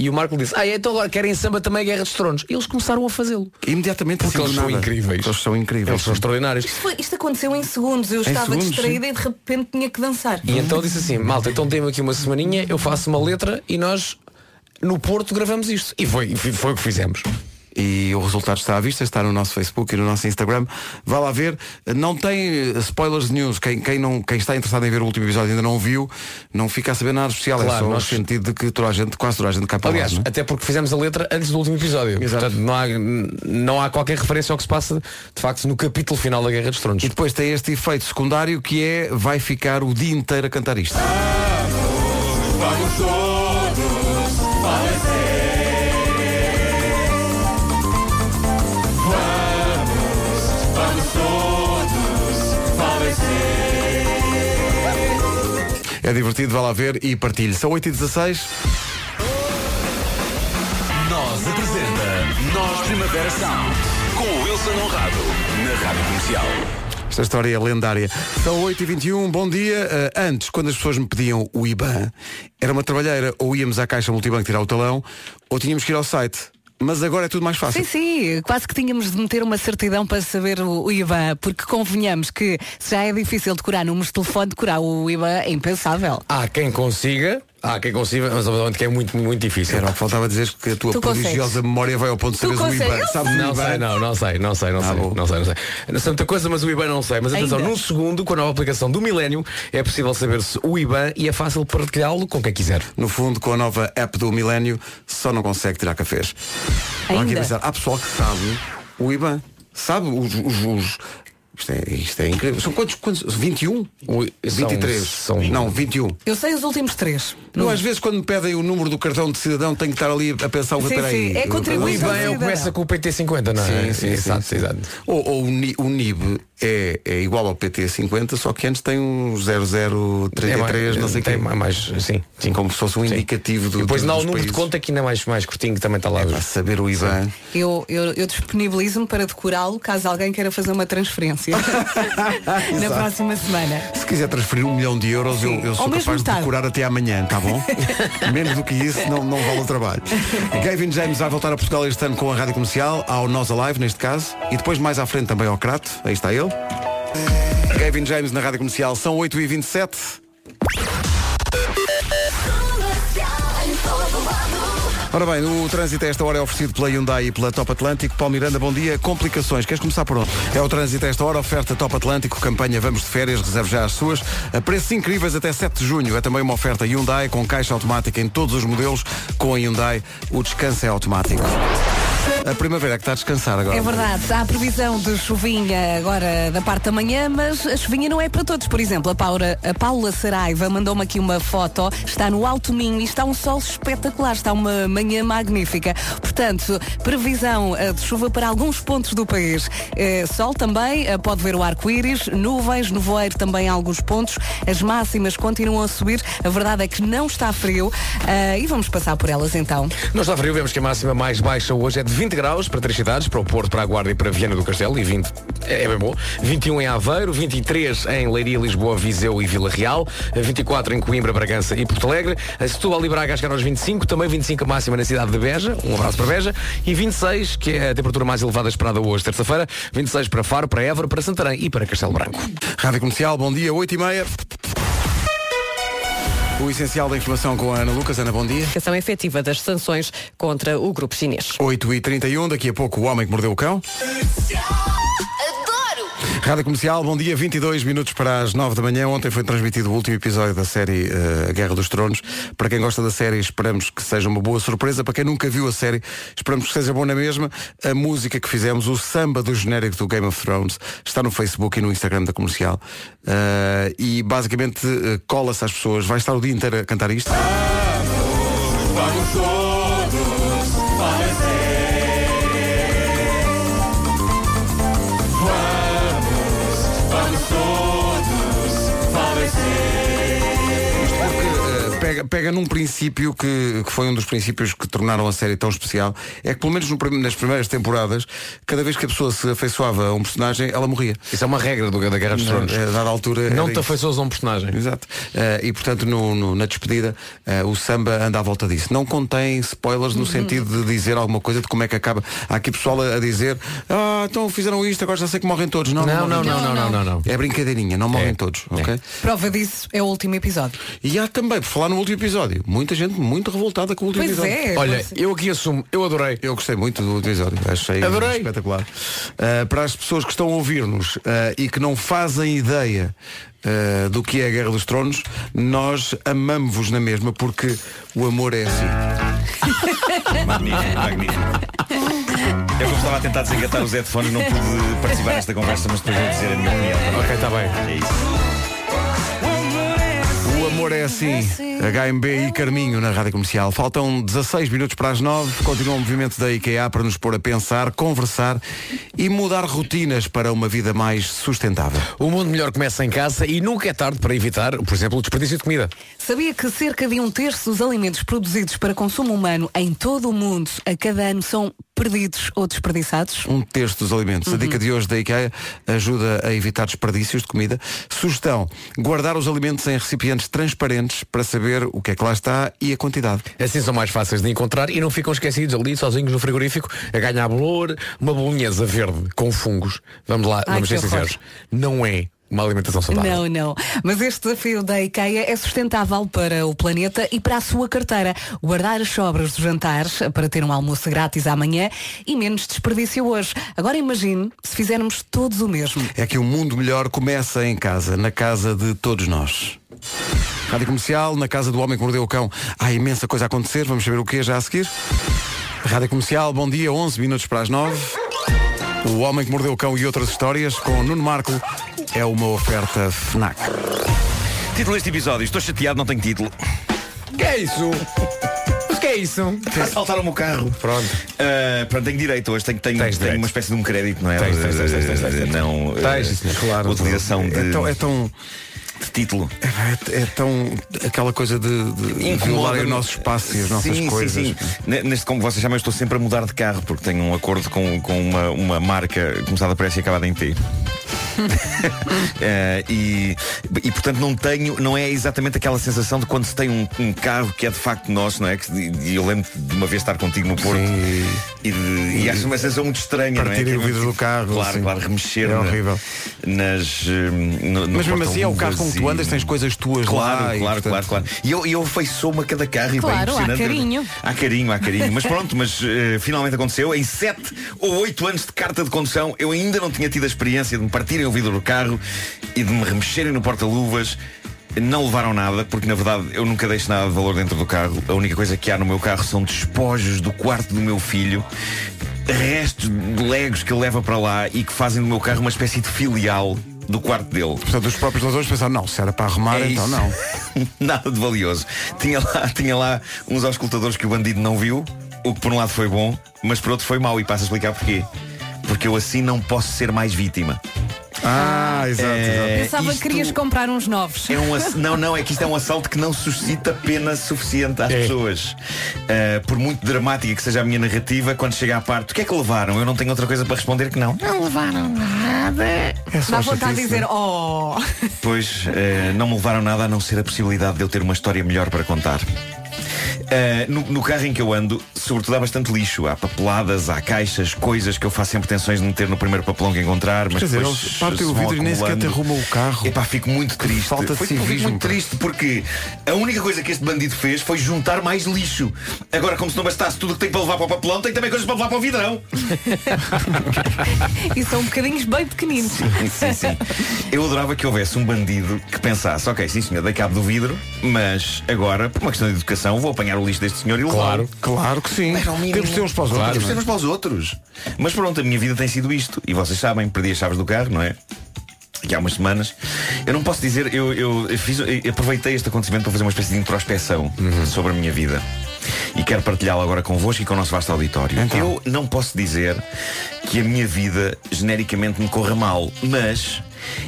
Speaker 6: E o Marco disse, ah, então agora querem samba também a Guerra dos Tronos. E eles começaram a fazê-lo.
Speaker 1: Imediatamente
Speaker 6: Porque
Speaker 1: assim,
Speaker 6: eles são
Speaker 1: nada.
Speaker 6: incríveis.
Speaker 1: Eles são incríveis.
Speaker 6: Eles são extraordinários.
Speaker 2: Isto, foi- isto aconteceu em segundos. Eu estava
Speaker 1: segundos,
Speaker 2: distraída e de repente tinha que dançar.
Speaker 6: E então disse assim, malta, então dê-me aqui uma semaninha, eu faço uma letra e nós no Porto gravamos isto. E foi, foi o que fizemos.
Speaker 1: E o resultado está à vista, está no nosso Facebook e no nosso Instagram. Vá lá ver. Não tem eh, spoilers de news. Quem, quem, não, quem está interessado em ver o último episódio e ainda não viu, não fica a saber nada especial. é
Speaker 6: Claro,
Speaker 1: só
Speaker 6: nós-
Speaker 1: no sentido de que toda a gente, quase toda a gente cai para
Speaker 6: Aliás,
Speaker 1: lá. é?
Speaker 6: até porque fizemos a letra antes do último episódio.
Speaker 1: Exato.
Speaker 6: Portanto, não há, não há qualquer referência ao que se passa, de facto, no capítulo final da Guerra dos Tronos.
Speaker 1: E depois tem este efeito secundário que é vai ficar o dia inteiro a cantar isto. É divertido, vá lá ver e partilhe. São 8h16.
Speaker 3: Nós apresenta Nós Primavera Sound com Wilson Honrado na Rádio Comercial.
Speaker 1: Esta história é lendária. São 8h21, bom dia. Uh, antes, quando as pessoas me pediam o IBAN, era uma trabalheira, ou íamos à caixa multibanco tirar o talão, ou tínhamos que ir ao site. Mas agora é tudo mais fácil.
Speaker 2: Sim, sim, quase que tínhamos de meter uma certidão para saber o, o IBAN, porque convenhamos que se já é difícil decorar números de telefone, decorar o IBAN é impensável.
Speaker 6: Há quem consiga, há quem consiga, mas obviamente que é muito, muito difícil.
Speaker 1: Era o que faltava dizer que a tua
Speaker 2: Tu consegues.
Speaker 1: prodigiosa memória vai ao ponto de saberes o IBAN. Sabes o
Speaker 6: Não
Speaker 1: IBAN?
Speaker 6: sei, não, não sei, não sei, não
Speaker 1: Ah,
Speaker 6: sei, não sei, não sei. Não sei muita coisa, mas o IBAN não sei. Mas atenção,
Speaker 2: Ainda.
Speaker 6: num segundo, com a nova aplicação do Milênio, é possível saber-se o IBAN e é fácil partilhá-lo com quem quiser.
Speaker 1: No fundo, com a nova app do Milênio, só não consegue tirar cafés. Estão aqui a
Speaker 2: Ainda?
Speaker 1: pensar, há pessoal que sabe o IBAN. Sabe os. os- os- Isto, é, isto é incrível. São quantos? quantos 21?
Speaker 6: O- são-
Speaker 1: 23.
Speaker 6: são-
Speaker 1: Não, 21.
Speaker 2: Eu sei os últimos três.
Speaker 1: Não, às vezes quando me pedem o número do cartão de cidadão tenho que estar ali a pensar o
Speaker 2: Sim,
Speaker 1: espera aí.
Speaker 2: sim, é contribuição
Speaker 6: IBAN é o que
Speaker 2: cidadã.
Speaker 6: começa com o PT50, não é?
Speaker 1: Sim, sim,
Speaker 6: exato,
Speaker 1: sim, sim.
Speaker 6: exato.
Speaker 1: Ou, ou o NIB é, é igual ao PT50, só que antes tem um 0033, não sei o
Speaker 6: tem
Speaker 1: quê.
Speaker 6: mais, sim, sim.
Speaker 1: Como se fosse um
Speaker 6: Sim.
Speaker 1: indicativo do
Speaker 6: E depois
Speaker 1: do-
Speaker 6: não há o número de
Speaker 1: países.
Speaker 6: conta que ainda é mais, mais curtinho que também está lá.
Speaker 1: Para saber o IBAN.
Speaker 2: Eu, eu, eu disponibilizo-me para decorá-lo caso alguém queira fazer uma transferência na próxima semana.
Speaker 1: Se quiser transferir um milhão de euros, eu,
Speaker 2: Sim.
Speaker 1: eu sou capaz de
Speaker 2: tarde.
Speaker 1: decorar até amanhã, tá bom? Menos do que isso, não, não vale o trabalho. Gavin James vai voltar a Portugal este ano com a rádio comercial, ao Nós Alive, neste caso, e depois mais à frente também ao Crato. Aí está ele. Gavin James na rádio comercial, são 8h27. Ora bem, o trânsito a esta hora é oferecido pela Hyundai e pela Top Atlântico. Paulo Miranda, bom dia. Complicações. Queres começar por onde? É o trânsito a esta hora, oferta Top Atlântico, campanha Vamos de Férias, reserve já as suas. A preços incríveis até 7 de junho. É também uma oferta Hyundai com caixa automática em todos os modelos. Com a Hyundai, o descanso é automático. A primavera é que está a descansar agora.
Speaker 2: É verdade, há previsão de chuvinha agora da parte da manhã, mas a chuvinha não é para todos. Por exemplo, a Paula, a Paula Saraiva mandou-me aqui uma foto, está no Alto Minho e está um sol espetacular, está uma manhã magnífica. Portanto, previsão eh, de chuva para alguns pontos do país. Eh, sol também, eh, pode ver o arco-íris, nuvens, nevoeiro também em alguns pontos. As máximas continuam a subir, a verdade é que não está frio e vamos passar por elas então.
Speaker 6: Não está frio, vemos que a máxima mais baixa hoje é de 20 graus para três cidades, para o Porto, para a Guarda e para Viana do Castelo, e 20 é, é bem bom. 21 em Aveiro, 23 em Leiria, Lisboa, Viseu e Vila Real, 24 em Coimbra, Bragança e Porto Alegre, a Setúbal e Braga a chegar aos 25, também 25 a máxima na cidade de Beja, um abraço para Beja, e 26, que é a temperatura mais elevada esperada hoje, terça-feira, 26 para Faro, para Évora, para Santarém e para Castelo Branco.
Speaker 1: Rádio Comercial, bom dia, 8 e meia. O essencial da informação com a Ana Lucas. Ana, bom dia.
Speaker 8: aplicação efetiva das sanções contra o grupo chinês.
Speaker 1: 8 e 31 daqui a pouco o homem que mordeu o cão. Rádio Comercial, bom dia, 22 minutos para as 9 da manhã. Ontem foi transmitido o último episódio da série A Guerra dos Tronos. Para quem gosta da série, esperamos que seja uma boa surpresa. Para quem nunca viu a série, esperamos que seja bom na mesma. A música que fizemos, o samba do genérico do Game of Thrones, está no Facebook e no Instagram da Comercial. Eh, e basicamente eh, cola-se às pessoas. Vai estar o dia inteiro a cantar isto. Porque, eh, pega, pega num princípio que, que foi um dos princípios que tornaram a série tão especial é que pelo menos no nas primeiras temporadas cada vez que a pessoa se afeiçoava a um personagem ela morria
Speaker 6: Isso é uma regra do, da Guerra dos Tronos.
Speaker 1: a dada altura
Speaker 6: Não te afeiçoas a um personagem.
Speaker 1: Exato. Eh, e portanto no- no- na despedida eh, o samba anda à volta disso. Não contém spoilers
Speaker 6: Uhum.
Speaker 1: no sentido de dizer alguma coisa de como é que acaba. Há aqui pessoal a, a dizer ah, então fizeram isto, agora já sei que morrem todos. Não,
Speaker 6: Não, não, não,
Speaker 1: todos.
Speaker 6: não, não, não, não.
Speaker 1: É brincadeirinha, não morrem
Speaker 6: É.
Speaker 1: todos, ok?
Speaker 2: Prova disso é o último episódio.
Speaker 1: E há também, por falar no último episódio, muita gente muito revoltada com o último
Speaker 2: Pois
Speaker 1: episódio.
Speaker 2: é.
Speaker 6: Olha,
Speaker 2: pois-
Speaker 6: eu aqui assumo, eu adorei.
Speaker 1: Eu gostei muito do último episódio, achei
Speaker 6: Adorei.
Speaker 1: espetacular. Uh, para as pessoas que estão a ouvir-nos uh, e que não fazem ideia uh, do que é a Guerra dos Tronos, nós amamos-vos na mesma porque o amor é assim.
Speaker 10: Magnífico, magnífico. Eu como estava a tentar desengatar os headphones, não pude participar nesta conversa, mas depois vou dizer a minha opinião.
Speaker 6: Ok, está bem.
Speaker 10: É isso.
Speaker 1: O amor é assim. HMB e Carminho na Rádio Comercial. Faltam 16 minutos para as 9. Continua o movimento da IKEA para nos pôr a pensar, conversar e mudar rotinas para uma vida mais sustentável.
Speaker 6: O mundo melhor começa em casa e nunca é tarde para evitar, por exemplo, o desperdício de comida.
Speaker 2: Sabia que cerca de um terço dos alimentos produzidos para consumo humano em todo o mundo a cada ano são perdidos ou desperdiçados?
Speaker 1: um terço dos alimentos. A dica de hoje da IKEA ajuda a evitar desperdícios de comida. Sugestão, guardar os alimentos em recipientes transparentes para saber o que é que lá está e a quantidade.
Speaker 6: Assim são mais fáceis de encontrar e não ficam esquecidos ali, sozinhos no frigorífico, a ganhar valor. Uma bolonhesa verde com fungos. Vamos lá,
Speaker 2: Ai,
Speaker 6: vamos ser sinceros. Não é uma alimentação saudável.
Speaker 2: Não, não. Mas este desafio da IKEA é sustentável para o planeta e para a sua carteira. Guardar as sobras dos jantares para ter um almoço grátis amanhã e menos desperdício hoje. Agora imagine se fizermos todos o mesmo.
Speaker 1: É que o mundo melhor começa em casa, na casa de todos nós. Rádio Comercial, na casa do homem que mordeu o cão. Há imensa coisa a acontecer, vamos saber o que é já a seguir. Rádio Comercial, bom dia, 11 minutos para as 9. O homem que mordeu o cão e outras histórias com Nuno Marco é uma oferta FNAC.
Speaker 10: Título deste episódio, estou chateado, não tenho título.
Speaker 6: Que é isso? Mas que é isso?
Speaker 10: Assaltaram o meu carro.
Speaker 6: Pronto.
Speaker 10: Uh, pronto, tenho direito hoje, tenho, tenho,
Speaker 6: Tens
Speaker 10: tenho
Speaker 6: direito.
Speaker 10: uma espécie de um crédito, não é?
Speaker 6: Tens, tens, tens, tens, tens, tens,
Speaker 10: Uh,
Speaker 6: tens.
Speaker 10: Não, uh,
Speaker 6: Tens, senhor.
Speaker 1: Claro,
Speaker 10: utilização
Speaker 1: é
Speaker 10: de,
Speaker 1: tão, é tão,
Speaker 10: de título.
Speaker 1: é, é tão aquela coisa de, de violar o nosso espaço e as nossas
Speaker 10: sim,
Speaker 1: coisas.
Speaker 10: Sim, sim. Ne- Neste, como vocês sabem, eu estou sempre a mudar de carro porque tenho um acordo com, com uma, uma marca começada por S e acabada em T. Eh, e, e portanto não tenho, não é exatamente aquela sensação de quando se tem um, um carro que é de facto nosso, não é? Que, e eu lembro de uma vez estar contigo no Porto
Speaker 1: Sim.
Speaker 10: e, de, e acho uma sensação muito estranha, não é?
Speaker 1: Partirem
Speaker 10: Que
Speaker 1: o vidro do carro,
Speaker 10: Claro, claro, remexer
Speaker 1: É horrível.
Speaker 10: nas. eh, no- no
Speaker 1: Mas mesmo assim é o carro com tu andas, tens coisas tuas
Speaker 10: Claro,
Speaker 1: lá. e,
Speaker 10: claro,
Speaker 1: portanto,
Speaker 10: claro, claro. E eu, eu afeiçoo-me a cada carro e bem
Speaker 2: Claro, há
Speaker 10: impressionante.
Speaker 2: carinho.
Speaker 10: Há carinho, há carinho. Mas pronto, mas eh, finalmente aconteceu. Em 7 ou 8 anos de carta de condução, eu ainda não tinha tido a experiência de me partirem o vidro do carro e de me remexerem no porta-luvas. Não levaram nada, porque na verdade eu nunca deixo nada de valor dentro do carro. A única coisa que há no meu carro são despojos do quarto do meu filho. restos de legos que ele leva para lá e que fazem do meu carro uma espécie de filial do quarto dele.
Speaker 1: Portanto, os próprios ladrões pensaram, não, se era para arrumar,
Speaker 10: É
Speaker 1: então não.
Speaker 10: Nada de valioso. Tinha lá, tinha lá uns auscultadores que o bandido não viu, o que por um lado foi bom, mas por outro foi mau e passo a explicar porquê. Porque eu assim não posso ser mais vítima.
Speaker 1: Ah, exato,
Speaker 10: É,
Speaker 2: Pensava que querias comprar uns novos.
Speaker 10: É um ass- não, não, é que isto é um assalto que não suscita pena suficiente às pessoas. Uh, por muito dramática que seja a minha narrativa, quando chega à parte, o que é que levaram? Eu não tenho outra coisa para responder que não. Não levaram nada.
Speaker 1: É
Speaker 2: Dá vontade de dizer, oh.
Speaker 10: Pois, uh, não me levaram nada a não ser a possibilidade de eu ter uma história melhor para contar. Uh, no, no carro em que eu ando, sobretudo há bastante lixo. Há papeladas, há caixas, coisas que eu faço sempre tensões de meter no primeiro papelão que encontrar. Mas
Speaker 1: Quer dizer,
Speaker 10: depois
Speaker 1: partem o vidro e nem sequer te arrumam o carro.
Speaker 10: Epá, fico muito triste.
Speaker 1: falta de
Speaker 10: Foi- fico
Speaker 1: civismo,
Speaker 10: muito triste porque a única coisa que este bandido fez foi juntar mais lixo. Agora, como se não bastasse tudo o que tem para levar para o papelão, tem também coisas para levar para o vidrão.
Speaker 2: E são bocadinhos bem pequeninos.
Speaker 10: sim, sim. Eu adorava que houvesse um bandido que pensasse, ok, sim senhor, dei cabo do vidro, mas agora, por uma questão de educação, vou apanhar o lixo deste senhor e levá-lo.
Speaker 6: Claro.
Speaker 1: Claro que sim. Temos de ter uns para os outros.
Speaker 10: Temos de ter uns para os outros. Mas pronto, a minha vida tem sido isto. E vocês sabem, perdi as chaves do carro, não é? Aqui há umas semanas. Eu não posso dizer, eu, eu, eu fiz, eu aproveitei este acontecimento para fazer uma espécie de introspeção sobre a minha vida. E quero partilhá-la agora convosco e com o nosso vasto auditório.
Speaker 1: Então.
Speaker 10: Eu não posso dizer que a minha vida genericamente me corra mal, mas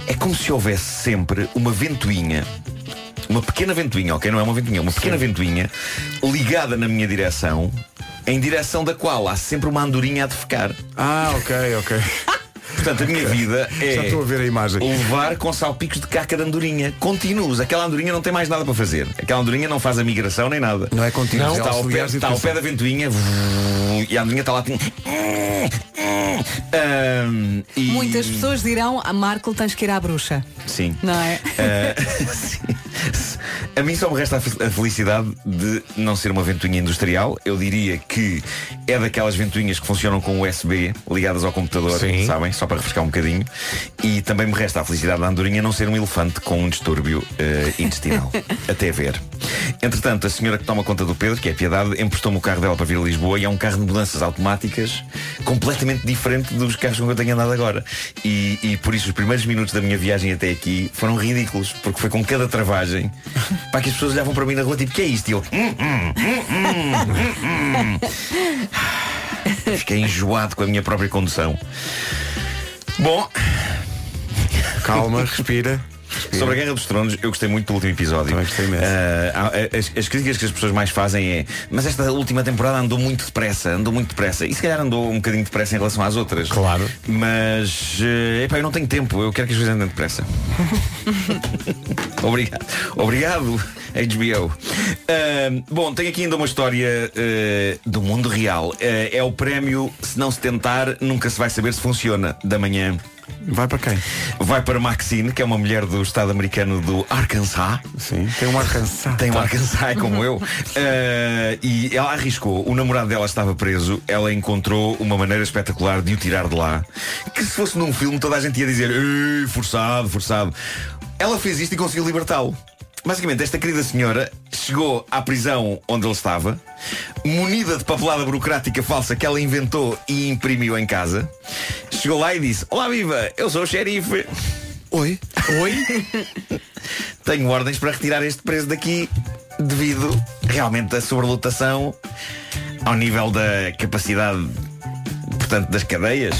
Speaker 10: é como se houvesse sempre uma ventoinha uma pequena ventoinha, ok? Não é uma ventoinha, uma pequena ventoinha ligada na minha direção, em direção da qual há sempre uma andorinha a defecar.
Speaker 1: Ah, ok, ok.
Speaker 10: Portanto, a minha vida é
Speaker 1: Já estou a ver a imagem.
Speaker 10: levar com salpicos de caca de andorinha contínuos. Aquela andorinha não tem mais nada para fazer. Aquela andorinha não faz a migração nem nada.
Speaker 1: Não é contínuo.
Speaker 10: Não,
Speaker 1: é
Speaker 10: está ao, pé, está ao pé da ventoinha e a andorinha está lá. Assim, Ahm, e-
Speaker 2: Muitas pessoas dirão, a Marco tens que ir à bruxa.
Speaker 10: Sim.
Speaker 2: Não é?
Speaker 10: Ah, sim. A mim só me resta a fe- a felicidade de não ser uma ventoinha industrial. Eu diria que é daquelas ventoinhas que funcionam com USB ligadas ao computador,
Speaker 6: Sim.
Speaker 10: sabem? Só para refrescar um bocadinho. E também me resta a felicidade da andorinha não ser um elefante com um distúrbio eh, intestinal. Até ver. Entretanto, a senhora que toma conta do Pedro, que é a Piedade, emprestou-me o carro dela para vir a Lisboa e é um carro de mudanças automáticas completamente diferente dos carros com que eu tenho andado agora. E, e por isso os primeiros minutos da minha viagem até aqui foram ridículos, porque foi com cada travagem para que as pessoas olhavam para mim na rua tipo, que é isto? E eu. "Hum, hum, hum, hum, hum, hum." Fiquei enjoado com a minha própria condução. Bom,
Speaker 1: Calma, respira.
Speaker 10: Sobre a Guerra dos Tronos, eu gostei muito do último episódio.
Speaker 1: Também gostei imenso.
Speaker 10: Ah, há- as, as críticas que as pessoas mais fazem é Mas esta última temporada andou muito depressa Andou muito depressa. E se calhar andou um bocadinho depressa em relação às outras.
Speaker 6: Claro.
Speaker 10: Mas eh, epá, eu não tenho tempo Eu quero que as coisas andem depressa. Obrigado. Obrigado HBO Ah, Bom, tenho aqui ainda uma história eh, Do mundo real. É o prémio Se não se tentar, nunca se vai saber se funciona Da manhã
Speaker 1: Vai para quem?
Speaker 10: Vai para Maxine, que é uma mulher do estado americano do Arkansas.
Speaker 1: Sim, tem um Arkansas.
Speaker 10: Tem um Arkansas, é como eu. Eh, e ela arriscou. O namorado dela estava preso. Ela encontrou uma maneira espetacular de o tirar de lá. Que se fosse num filme, toda a gente ia dizer "Ei, forçado, forçado. Ela fez isto e conseguiu libertá-lo. Basicamente, esta querida senhora chegou à prisão onde ele estava, munida de papelada burocrática falsa que ela inventou e imprimiu em casa. Chegou lá e disse: Olá, viva, eu sou o xerife.
Speaker 1: Oi?
Speaker 10: Oi? Tenho ordens para retirar este preso daqui devido realmente à sobrelotação ao nível da capacidade, portanto, das cadeias.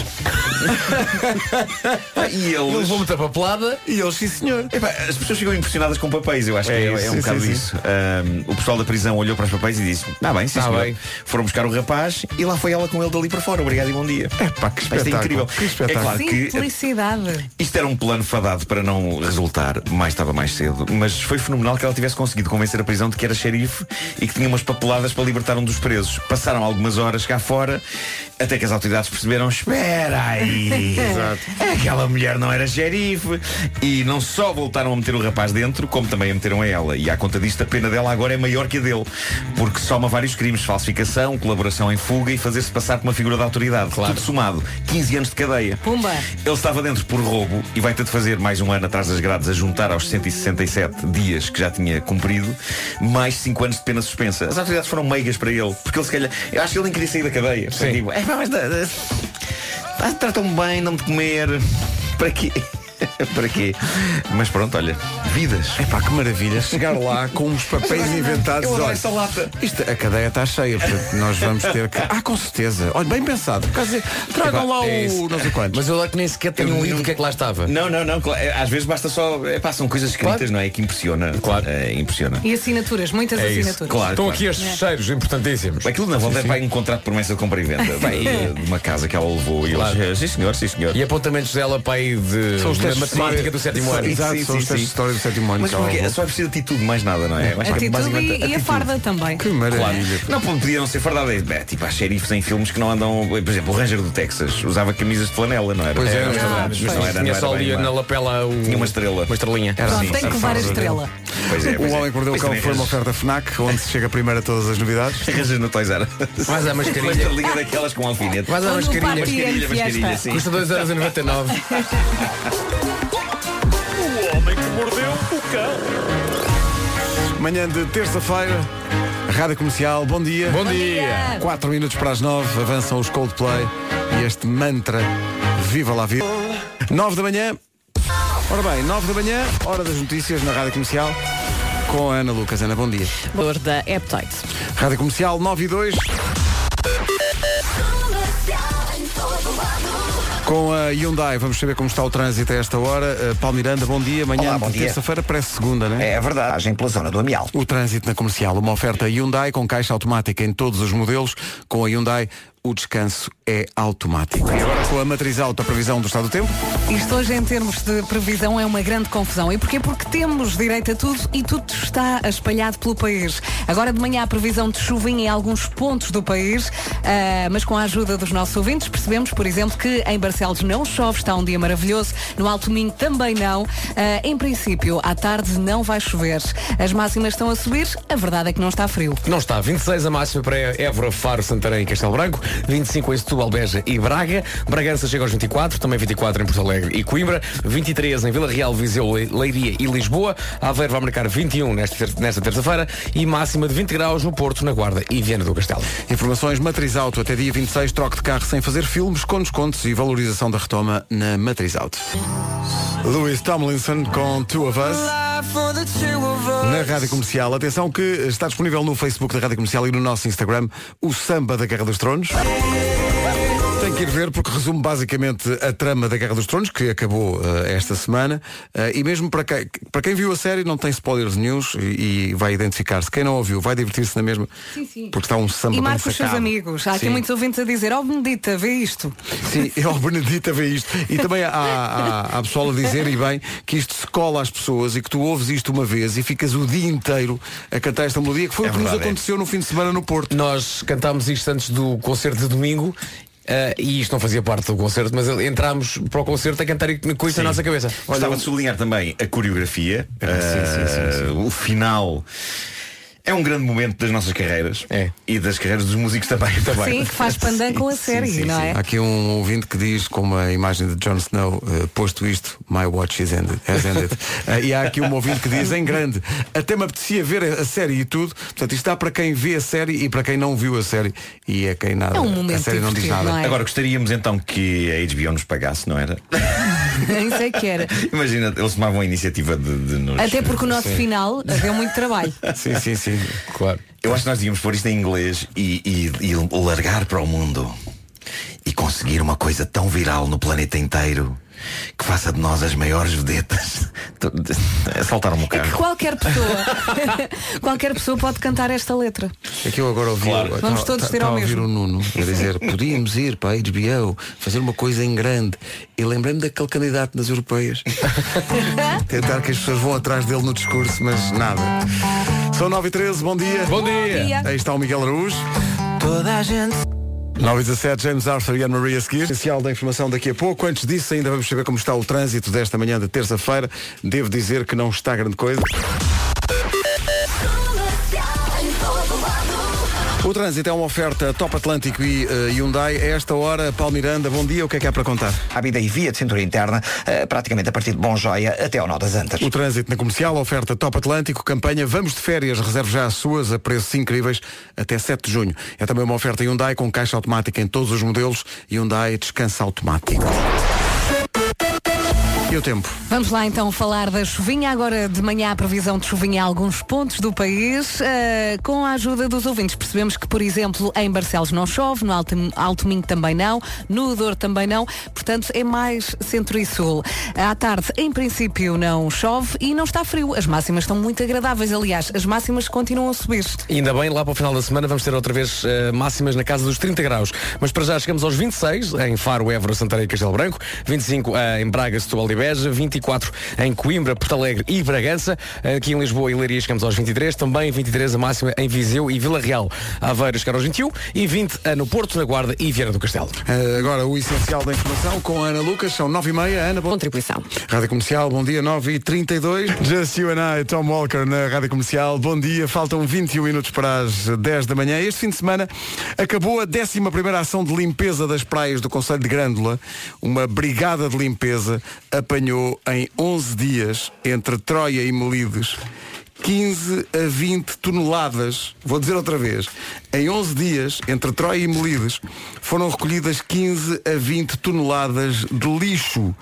Speaker 10: e
Speaker 6: Ele
Speaker 10: eles.
Speaker 6: levou muita papelada.
Speaker 1: E eles, sim senhor.
Speaker 10: Epá, as pessoas ficam impressionadas com papéis, eu acho que
Speaker 6: É
Speaker 10: é,
Speaker 6: isso,
Speaker 10: é um
Speaker 1: sim,
Speaker 10: bocado
Speaker 1: sim, sim.
Speaker 10: isso. Ahm, o pessoal da prisão olhou para os papéis e disse: Ah, bem, sim,
Speaker 6: Tá
Speaker 10: senhor."
Speaker 6: bem.
Speaker 10: Foram buscar o rapaz e lá foi ela com ele dali para fora. Obrigado e bom dia.
Speaker 1: É pá, que
Speaker 10: Isto é
Speaker 1: espetáculo.
Speaker 10: incrível.
Speaker 1: Que espetáculo.
Speaker 10: É claro que
Speaker 2: Simplicidade.
Speaker 10: isto era um plano fadado para não resultar mais ou mais cedo, mas foi fenomenal que ela tivesse conseguido convencer a prisão de que era xerife e que tinha umas papeladas para libertar um dos presos. Passaram algumas horas cá fora, até que as autoridades perceberam: espera aí, aquela mulher não era xerife. E não só voltaram a meter o rapaz dentro, como também a meteram a ela. E à conta disto, a pena dela agora é maior que a dele, porque soma vários crimes: falsificação, colaboração em fuga e fazer-se passar por uma figura de autoridade.
Speaker 6: Claro.
Speaker 10: Tudo somado, 15 anos de cadeia.
Speaker 2: Pumba.
Speaker 10: Ele estava dentro por roubo e vai ter de fazer mais um ano atrás das grades a juntar aos 167 dias que já tinha cumprido, mais 5 anos de pena suspensa. As autoridades foram meigas para ele, porque ele se calhar. Eu acho que ele nem queria sair da cadeia.
Speaker 6: Sim.
Speaker 10: tipo, "É, mas da- da- tratam-me bem, não me de comer. Para quê? Para quê? Mas pronto, olha, vidas.
Speaker 1: É pá, que maravilha. Chegar lá com uns papéis inventados.
Speaker 10: Eu
Speaker 1: Olha,
Speaker 10: esta lata.
Speaker 1: Isto, a cadeia está cheia, portanto nós vamos ter que. Ah, com certeza. Olha, bem pensado. Tragam lá
Speaker 6: É
Speaker 1: o não sei quantos.
Speaker 6: Mas eu lá que nem sequer tenho um livro do que é que lá estava.
Speaker 10: Não, não, não. é, Às vezes basta só. É, pá, são coisas escritas,
Speaker 6: Claro.
Speaker 10: não é? Que impressiona.
Speaker 6: Claro.
Speaker 10: É, impressiona.
Speaker 2: E assinaturas, muitas
Speaker 6: É
Speaker 2: assinaturas.
Speaker 10: Claro.
Speaker 6: Estão
Speaker 10: claro.
Speaker 6: aqui estes cheiros importantíssimos.
Speaker 10: Aquilo na volta é para um contrato de promessa de compra e venda. Vai, eh, de uma casa que ela levou e
Speaker 6: Claro.
Speaker 10: eles. Sim senhor, sim senhor.
Speaker 6: E apontamentos dela para aí de
Speaker 1: São os
Speaker 6: de
Speaker 1: testes
Speaker 6: matemática
Speaker 1: de-
Speaker 6: do sétimo ano.
Speaker 1: Exato, são os testes de história do sétimo ano.
Speaker 10: Mas porque só é preciso atitude, mais nada, não é?
Speaker 2: Atitude e, a farda também.
Speaker 1: Que maravilha.
Speaker 10: Não, pô, podia não ser fardada. É, tipo, há xerifes em filmes que não andam. Por exemplo, o Ranger do Texas usava camisas de flanela, não era?
Speaker 1: Pois é,
Speaker 10: Era,
Speaker 1: mas não era.
Speaker 6: Tinha só ali na lapela.
Speaker 10: Tinha uma estrela.
Speaker 6: Uma estrelinha.
Speaker 2: Pronto,
Speaker 1: assim,
Speaker 2: tem que levar a estrela.
Speaker 10: Pois é,
Speaker 1: O
Speaker 10: pois é.
Speaker 1: Homem que Mordeu o Cão
Speaker 10: também
Speaker 1: foi uma oferta FNAC, onde se chega primeiro a todas as novidades.
Speaker 10: Arranjas no Toys R Us.
Speaker 6: Mais a
Speaker 10: Uma
Speaker 6: mascarilha.
Speaker 10: estrelinha daquelas com alfinete.
Speaker 6: Mais a
Speaker 2: no
Speaker 6: mascarilha.
Speaker 2: Party and
Speaker 10: Mascarilha, mascarilha,
Speaker 2: Fiesta.
Speaker 10: sim.
Speaker 6: Custa 2,99€.
Speaker 1: Manhã de terça-feira, Rádio Comercial, bom dia.
Speaker 6: Bom dia.
Speaker 1: 4 minutos para as 9, avançam os Coldplay e este mantra Viva lá Vida. 9 da manhã. Ora bem, 9 da manhã, hora das notícias na Rádio Comercial com a Ana Lucas. Ana, bom dia.
Speaker 8: Valor da Appetite.
Speaker 1: Rádio Comercial 9 e 2. Com a Hyundai, vamos saber como está o trânsito a esta hora. Uh, Paulo Miranda, bom dia. Manhã
Speaker 7: Olá, bom
Speaker 1: de
Speaker 7: dia.
Speaker 1: terça-feira parece segunda, não é?
Speaker 7: É verdade, agem pela zona do Amial.
Speaker 1: O trânsito na comercial, uma oferta Hyundai com caixa automática em todos os modelos. Com a Hyundai, o descanso é automático. E agora com a matriz alta, a previsão do estado do tempo.
Speaker 2: Isto hoje, em termos de previsão, é uma grande confusão. E porquê? Porque temos direito a tudo e tudo está espalhado pelo país. Agora de manhã a previsão de chuvinha em alguns pontos do país, ah, mas com a ajuda dos nossos ouvintes percebemos, por exemplo, que em Barcelos não chove, está um dia maravilhoso, no Alto Minho também não. Ah, em princípio, à tarde não vai chover. As máximas estão a subir, a verdade é que não está frio.
Speaker 6: Não está. 26 a máxima para Évora, Faro, Santarém e Castelo Branco. 25 em Setúbal, Beja e Braga. Bragança chega aos 24. Também 24 em Porto Alegre e Coimbra. 23 em Vila Real, Viseu, Le- Leiria e Lisboa. Aveiro vai marcar 21 nesta, ter- nesta terça-feira. E máxima de 20 graus no Porto, na Guarda e Viana do Castelo.
Speaker 1: Informações Matriz Auto até dia 26, troque de carro sem fazer filmes, com descontos e valorização da retoma na Matriz Auto. Louis Tomlinson com Two of Us. Na Rádio Comercial, atenção que está disponível no Facebook da Rádio Comercial e no nosso Instagram o Samba da Guerra dos Tronos. Música tem que ir ver porque resume basicamente a trama da Guerra dos Tronos, que acabou eh, esta semana. Eh, e mesmo para quem, para quem viu a série não tem spoilers news e, e vai identificar-se. Quem não ouviu vai divertir-se na mesma.
Speaker 2: Sim, sim.
Speaker 1: Porque está um samba
Speaker 2: E marca os seus amigos. Há aqui
Speaker 1: Sim.
Speaker 2: muitos ouvintes a dizer, ó Benedita, vê isto.
Speaker 1: Sim, e o Benedita vê isto. E também há, há, há pessoal a dizer, e bem, que isto se cola às pessoas e que tu ouves isto uma vez e ficas o dia inteiro a cantar esta melodia, que foi
Speaker 10: É
Speaker 1: o que nos
Speaker 10: verdade, é.
Speaker 1: aconteceu no fim de semana no Porto.
Speaker 6: Nós cantámos isto antes do concerto de domingo. Eh, e isto não fazia parte do concerto, mas entrámos para o concerto a cantar com isso na nossa cabeça.
Speaker 10: Gostava de sublinhar também a coreografia.
Speaker 1: sim, sim, sim,
Speaker 10: eh, O final. É um grande momento das nossas carreiras
Speaker 6: É.
Speaker 10: e das carreiras dos músicos também. também.
Speaker 2: Sim, que faz pandan com a
Speaker 10: Sim,
Speaker 2: série,
Speaker 10: sim,
Speaker 2: não
Speaker 10: sim.
Speaker 2: é?
Speaker 1: Há aqui um ouvinte que diz, com uma imagem de Jon Snow, eh, posto isto, My watch is ended, has ended. Eh, e há aqui um ouvinte que diz, em grande, até me apetecia ver a, série e tudo. Portanto, isto dá para quem vê a série e para quem não viu a série. E é quem nada.
Speaker 2: É um momento
Speaker 1: a série não diz nada.
Speaker 2: não é?
Speaker 10: Agora gostaríamos então que a HBO nos pagasse, não era?
Speaker 2: Nem sei que era.
Speaker 10: Imagina, eles tomavam a iniciativa de, de nos.
Speaker 2: Até porque o nosso final deu muito trabalho.
Speaker 1: Sim, sim, sim.
Speaker 6: Claro.
Speaker 10: Eu acho que nós devíamos pôr isto em inglês e, e- e largar para o mundo e conseguir uma coisa tão viral no planeta inteiro que faça de nós as maiores vedetas. Saltaram-me o
Speaker 2: É que
Speaker 10: carro.
Speaker 2: qualquer pessoa, qualquer pessoa pode cantar esta letra.
Speaker 1: É que eu agora ouvi,
Speaker 10: Claro.
Speaker 2: Vamos
Speaker 1: tava-
Speaker 2: todos ter
Speaker 1: tava
Speaker 2: ao
Speaker 1: ouvir
Speaker 2: mesmo.
Speaker 1: o Nuno a dizer podíamos ir para a HBO fazer uma coisa em grande e lembrei-me daquele candidato nas europeias tentar que as pessoas vão atrás dele no discurso mas nada são 9 e 13 bom dia.
Speaker 6: Bom dia!
Speaker 2: Dia.
Speaker 1: aí está o Miguel Araújo. 9 e 17 James Arthur e Anne Maria a seguir. Essencial da informação daqui a pouco. Antes disso ainda vamos saber como está o trânsito desta manhã de terça-feira. Devo dizer que não está grande coisa O trânsito é uma oferta Top Atlântico e uh, Hyundai. A esta hora, Paulo Miranda, bom dia. O que é que há para contar?
Speaker 7: Vida e via de cintura interna, eh, praticamente a partir de Bom Joia até ao Nó das Antas.
Speaker 1: O trânsito na comercial, oferta Top Atlântico, campanha Vamos de Férias, reserve já as suas a preços incríveis até 7 de junho. É também uma oferta Hyundai com caixa automática em todos os modelos. Hyundai descansa automático. E o tempo?
Speaker 2: Vamos lá então falar da chuvinha. Agora de manhã a previsão de chuvinha em alguns pontos do país. Uh, com a ajuda dos ouvintes percebemos que, por exemplo, em Barcelos não chove, no Alto, Alto Minho também não, no Douro também não. Portanto, é mais centro e sul. À tarde, em princípio, não chove e não está frio. As máximas estão muito agradáveis. Aliás, as máximas continuam a subir.
Speaker 6: E ainda bem, lá para o final da semana vamos ter outra vez uh, máximas na casa dos 30 graus. Mas para já chegamos aos 26 em Faro, Évora, Santarém e Castelo Branco, 25 uh, em Braga, Setúbal e Beja, 24 em Coimbra, Porto Alegre e Bragança. Aqui em Lisboa e Leiria chegamos aos 23, também 23 a máxima em Viseu e Vila Real. Aveiro chegar aos 21 e 20 no Porto, na Guarda e Vieira do Castelo.
Speaker 1: Uh, agora o essencial da informação com a Ana Lucas, são 9 e meia. Ana, bom...
Speaker 8: Contribuição.
Speaker 1: Rádio Comercial, bom dia, 9 e 32 Just You and I, Tom Walker na Rádio Comercial. Bom dia, faltam 21 minutos para as 10 da manhã. Este fim de semana acabou a 11 ação de limpeza das praias do Conselho de Grândola. Uma brigada de limpeza apanhou em 11 dias entre Troia e Melides 15 a 20 toneladas, vou dizer outra vez, em 11 dias, entre Troia e Melides, foram recolhidas 15 a 20 toneladas de lixo.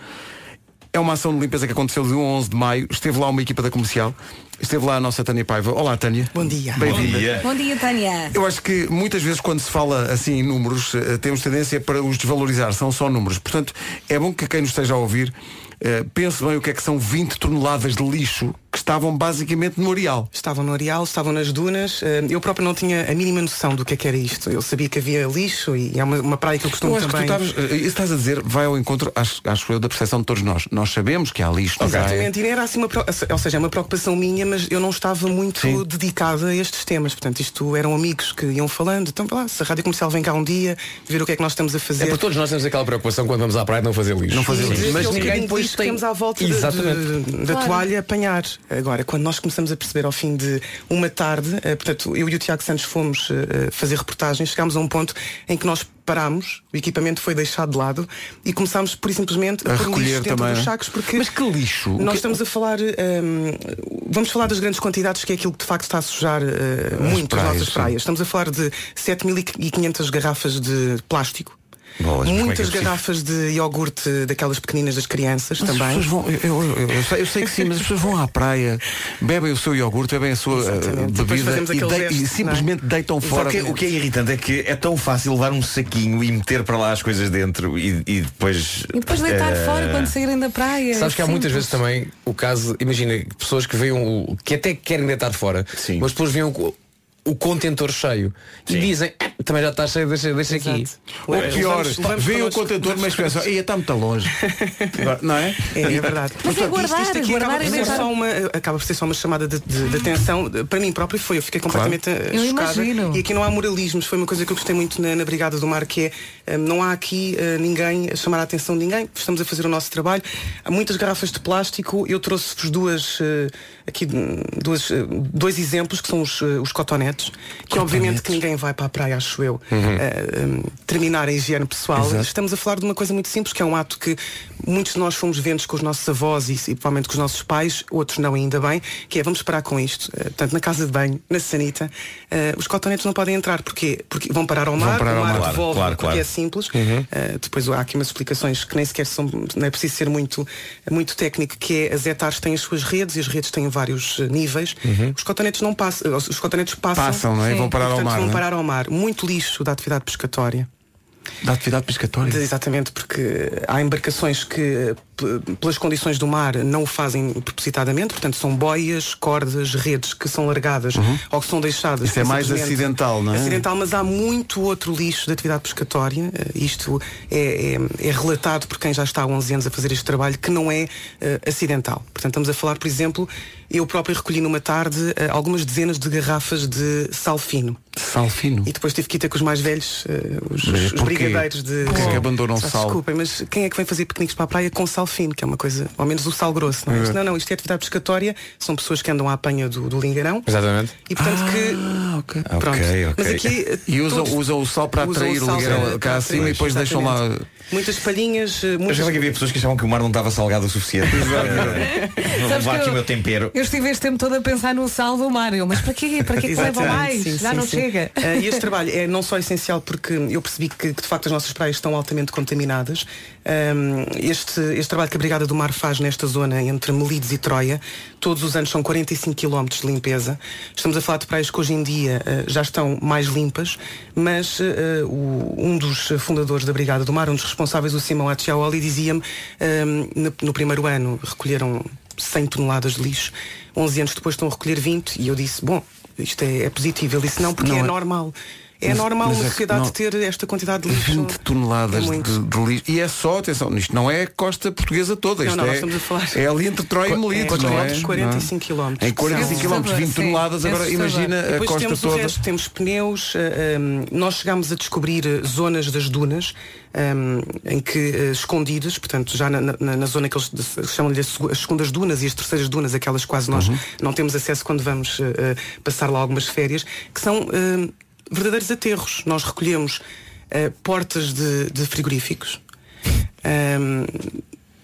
Speaker 1: É uma ação de limpeza que aconteceu de 1 a 11 de maio. Esteve lá uma equipa da comercial. Esteve lá a nossa Tânia Paiva. Olá, Tânia.
Speaker 11: Bom dia.
Speaker 1: Bem-vinda.
Speaker 2: Bom dia, Tânia.
Speaker 1: Eu acho que muitas vezes quando se fala assim em números, eh, temos tendência para os desvalorizar. São só números. Portanto, é bom que quem nos esteja a ouvir Uh, pense bem o que é que são 20 toneladas de lixo estavam basicamente no areal.
Speaker 11: Estavam no areal, estavam nas dunas. Uh, eu próprio não tinha a mínima noção do que é que era isto. Eu sabia que havia lixo e é uma, uma praia que eu costumo
Speaker 1: eu acho
Speaker 11: também.
Speaker 1: Que tu estavas, uh, isso estás a dizer, vai ao encontro, acho, acho eu, da percepção de todos nós. Nós sabemos que há lixo praia.
Speaker 11: Exatamente, e era assim uma, ou seja, é uma preocupação minha, mas eu não estava muito
Speaker 1: Sim.
Speaker 11: dedicada a estes temas. Portanto, isto eram amigos que iam falando. Então, lá, se a rádio comercial vem cá um dia, ver o que é que nós estamos a fazer.
Speaker 6: É porque todos nós temos aquela preocupação quando vamos à praia de não fazer lixo.
Speaker 1: Não fazer lixo.
Speaker 6: Mas ninguém depois tem.
Speaker 11: temos à volta de-
Speaker 6: Exatamente.
Speaker 11: de- da
Speaker 2: Claro.
Speaker 11: toalha apanhar. Agora, quando nós começamos a perceber ao fim de uma tarde, eh, portanto, eu e o Tiago Santos fomos eh, eh, fazer reportagens, chegámos a um ponto em que nós parámos, o equipamento foi deixado de lado e começámos por simplesmente
Speaker 1: A
Speaker 11: o
Speaker 1: recolher
Speaker 11: lixo dentro
Speaker 1: também,
Speaker 11: dos
Speaker 1: não é?
Speaker 11: sacos porque
Speaker 1: Mas que lixo?
Speaker 11: Nós
Speaker 1: que-
Speaker 11: estamos a falar ehm, vamos falar das grandes quantidades que é aquilo que de facto está a sujar eh, muito as
Speaker 1: praias,
Speaker 11: nossas
Speaker 1: sim.
Speaker 11: praias. Estamos a falar de 7.500 garrafas de plástico.
Speaker 10: Bolas, é é
Speaker 11: Muitas
Speaker 10: possível?
Speaker 11: garrafas de iogurte daquelas pequeninas das crianças
Speaker 1: Mas as
Speaker 11: também.
Speaker 1: pessoas vão, eu, eu- eu- eu sei, eu sei que sim, mas as pessoas vão à praia, bebem o seu iogurte, bebem a sua eh,
Speaker 11: Exatamente.
Speaker 1: Bebida e,
Speaker 11: gesto,
Speaker 1: e
Speaker 11: é?
Speaker 1: simplesmente deitam
Speaker 10: Só
Speaker 1: fora.
Speaker 10: que o que é irritante é que é tão fácil levar um saquinho e meter para lá as coisas dentro e, e depois.
Speaker 2: E depois deitar
Speaker 10: eh,
Speaker 2: fora quando saírem da praia.
Speaker 6: Sabes que há muitas vezes também o caso, imagina, pessoas que veem o, que até querem deitar fora,
Speaker 10: Sim.
Speaker 6: mas depois veem o, o contentor cheio e
Speaker 10: Sim.
Speaker 6: dizem, "Ah, também já está cheio, deixa, deixa aqui.
Speaker 1: Ou
Speaker 11: Levamos-
Speaker 1: pior, vem o contentor, mas pensa, "Ei, está muito longe. Agora, Não é?
Speaker 11: É, é verdade.
Speaker 2: Mas é
Speaker 11: Portanto,
Speaker 2: guardar,
Speaker 11: isto, aqui
Speaker 2: guardar
Speaker 11: acaba
Speaker 2: e
Speaker 11: por, ser só uma, acaba por ser só uma chamada de, de- de atenção. Para mim próprio foi, eu fiquei completamente eh,
Speaker 2: Eu
Speaker 11: chocada.
Speaker 2: imagino.
Speaker 11: E aqui não há moralismos, foi uma coisa que eu gostei muito na, na Brigada do Mar, que é eh, não há aqui eh, ninguém a chamar a atenção de ninguém, estamos a fazer o nosso trabalho. Há muitas garrafas de plástico, eu trouxe-vos duas eh, aqui hum, duas, eh, dois exemplos que são os, eh, os cotonetes, que obviamente que ninguém vai para a praia, acho eu, eh, hum, terminar a higiene pessoal.
Speaker 1: Exato.
Speaker 11: Estamos a falar de uma coisa muito simples, que é um ato que muitos de nós fomos vendo com os nossos avós e, e provavelmente com os nossos pais, outros não ainda bem, que é vamos parar com isto. Eh, portanto, na casa de banho, na sanita, eh, os cotonetes não podem entrar. Porquê? Porque vão parar ao mar,
Speaker 1: parar
Speaker 11: o
Speaker 1: ao
Speaker 11: mar
Speaker 1: mar.
Speaker 11: Devolve,
Speaker 10: claro,
Speaker 11: porque
Speaker 10: claro.
Speaker 11: é simples. Eh, depois há aqui umas explicações que nem sequer são, não é preciso ser muito, muito técnico, que é as hectares têm as suas redes e as redes têm vários eh, níveis. Os cotonetes não passam, os os cotonetes passam.
Speaker 1: Passam, não é? E vão parar ao
Speaker 11: portanto,
Speaker 1: mar,
Speaker 11: Vão
Speaker 1: é?
Speaker 11: parar ao mar. Muito lixo da atividade pescatória.
Speaker 1: Da atividade pescatória.
Speaker 11: Exatamente, porque há embarcações que, pelas condições do mar, não o fazem propositadamente, portanto, são boias, cordas, redes que são largadas ou que são deixadas.
Speaker 1: Uhum. Isso é mais acidental, não é?
Speaker 11: Acidental, mas há muito outro lixo de atividade pescatória. Eh, Isto é, é- é relatado por quem já está há 11 anos a fazer este trabalho, que não é eh, acidental. Portanto, estamos a falar, por exemplo, eu próprio recolhi numa tarde eh, algumas dezenas de garrafas de sal fino.
Speaker 1: Sal fino.
Speaker 11: E depois tive que ir ter com os mais velhos, eh, os,
Speaker 1: Mas
Speaker 11: os brigadeiros de.
Speaker 1: Porquê que abandonam
Speaker 11: Ah,
Speaker 1: sal?
Speaker 11: Desculpem, mas quem é que vem fazer piqueniques para a praia com sal fino, que é uma coisa, ao menos o sal grosso, não é? Isto, não, não, isto é atividade pescatória, são pessoas que andam à apanha do, do lingarão.
Speaker 6: Exatamente.
Speaker 11: E portanto
Speaker 1: Ah,
Speaker 11: que. Pronto. Mas aqui.
Speaker 1: E usam,
Speaker 11: todos
Speaker 1: usam o sal para atrair o ligueirão
Speaker 11: para-
Speaker 1: cá acima e depois deixam lá.
Speaker 11: Muitas palhinhas, eh,
Speaker 10: Eu
Speaker 11: muitas.
Speaker 10: achava que havia pessoas que achavam que o mar não estava salgado o suficiente. Vou levar aqui
Speaker 2: eu-
Speaker 10: o meu tempero.
Speaker 2: Eu estive este tempo todo a pensar no sal do mar. Eu, mas para quê? Para quê que leva mais?
Speaker 11: sim,
Speaker 2: Já
Speaker 11: sim,
Speaker 2: não
Speaker 11: sim.
Speaker 2: chega.
Speaker 11: Eh, e este trabalho é não só essencial porque eu percebi que, que, de facto as nossas praias estão altamente contaminadas. Um, este, este trabalho que a Brigada do Mar faz nesta zona entre Melides e Troia, todos os anos são 45 km de limpeza. Estamos a falar de praias que hoje em dia eh, já estão mais limpas, mas eh, o- um dos fundadores da Brigada do Mar, um dos responsáveis, o Simão Atchiaoli, dizia-me um, no, no primeiro ano recolheram 100 toneladas de lixo, 11 anos depois estão a recolher 20 e eu disse, bom, isto é, é positivo. Ele disse, não, porque
Speaker 1: Não
Speaker 11: é,
Speaker 1: é-
Speaker 11: normal. É
Speaker 1: Mas-
Speaker 11: normal
Speaker 1: mas é
Speaker 11: uma
Speaker 1: que
Speaker 11: sociedade
Speaker 1: não-
Speaker 11: ter esta quantidade de lixo.
Speaker 1: 20 toneladas
Speaker 11: É
Speaker 1: de, de lixo. E é só, atenção, isto não é a costa portuguesa toda.
Speaker 11: Não,
Speaker 1: Isto
Speaker 11: não, nós
Speaker 1: é,
Speaker 11: estamos a falar-
Speaker 1: é ali entre Troia e Melite,
Speaker 11: quantos
Speaker 1: não é?
Speaker 11: quilómetros? 45 quilómetros.
Speaker 1: Em 45
Speaker 11: São-
Speaker 1: km, 20
Speaker 11: Sim.
Speaker 1: toneladas. Agora
Speaker 11: Assustador.
Speaker 1: imagina a costa
Speaker 11: temos
Speaker 1: toda.
Speaker 11: O resto, temos pneus, eh, um, nós chegámos a descobrir eh, zonas das dunas um, em que eh, escondidas, portanto, já na, na- na zona que eles de- chamam-lhe as segu- as segundas dunas e as terceiras dunas, aquelas quase nós
Speaker 1: Uhum.
Speaker 11: não temos acesso quando vamos eh, eh, passar lá algumas férias, que são eh, verdadeiros aterros. Nós recolhemos eh, portas de, de frigoríficos. Um,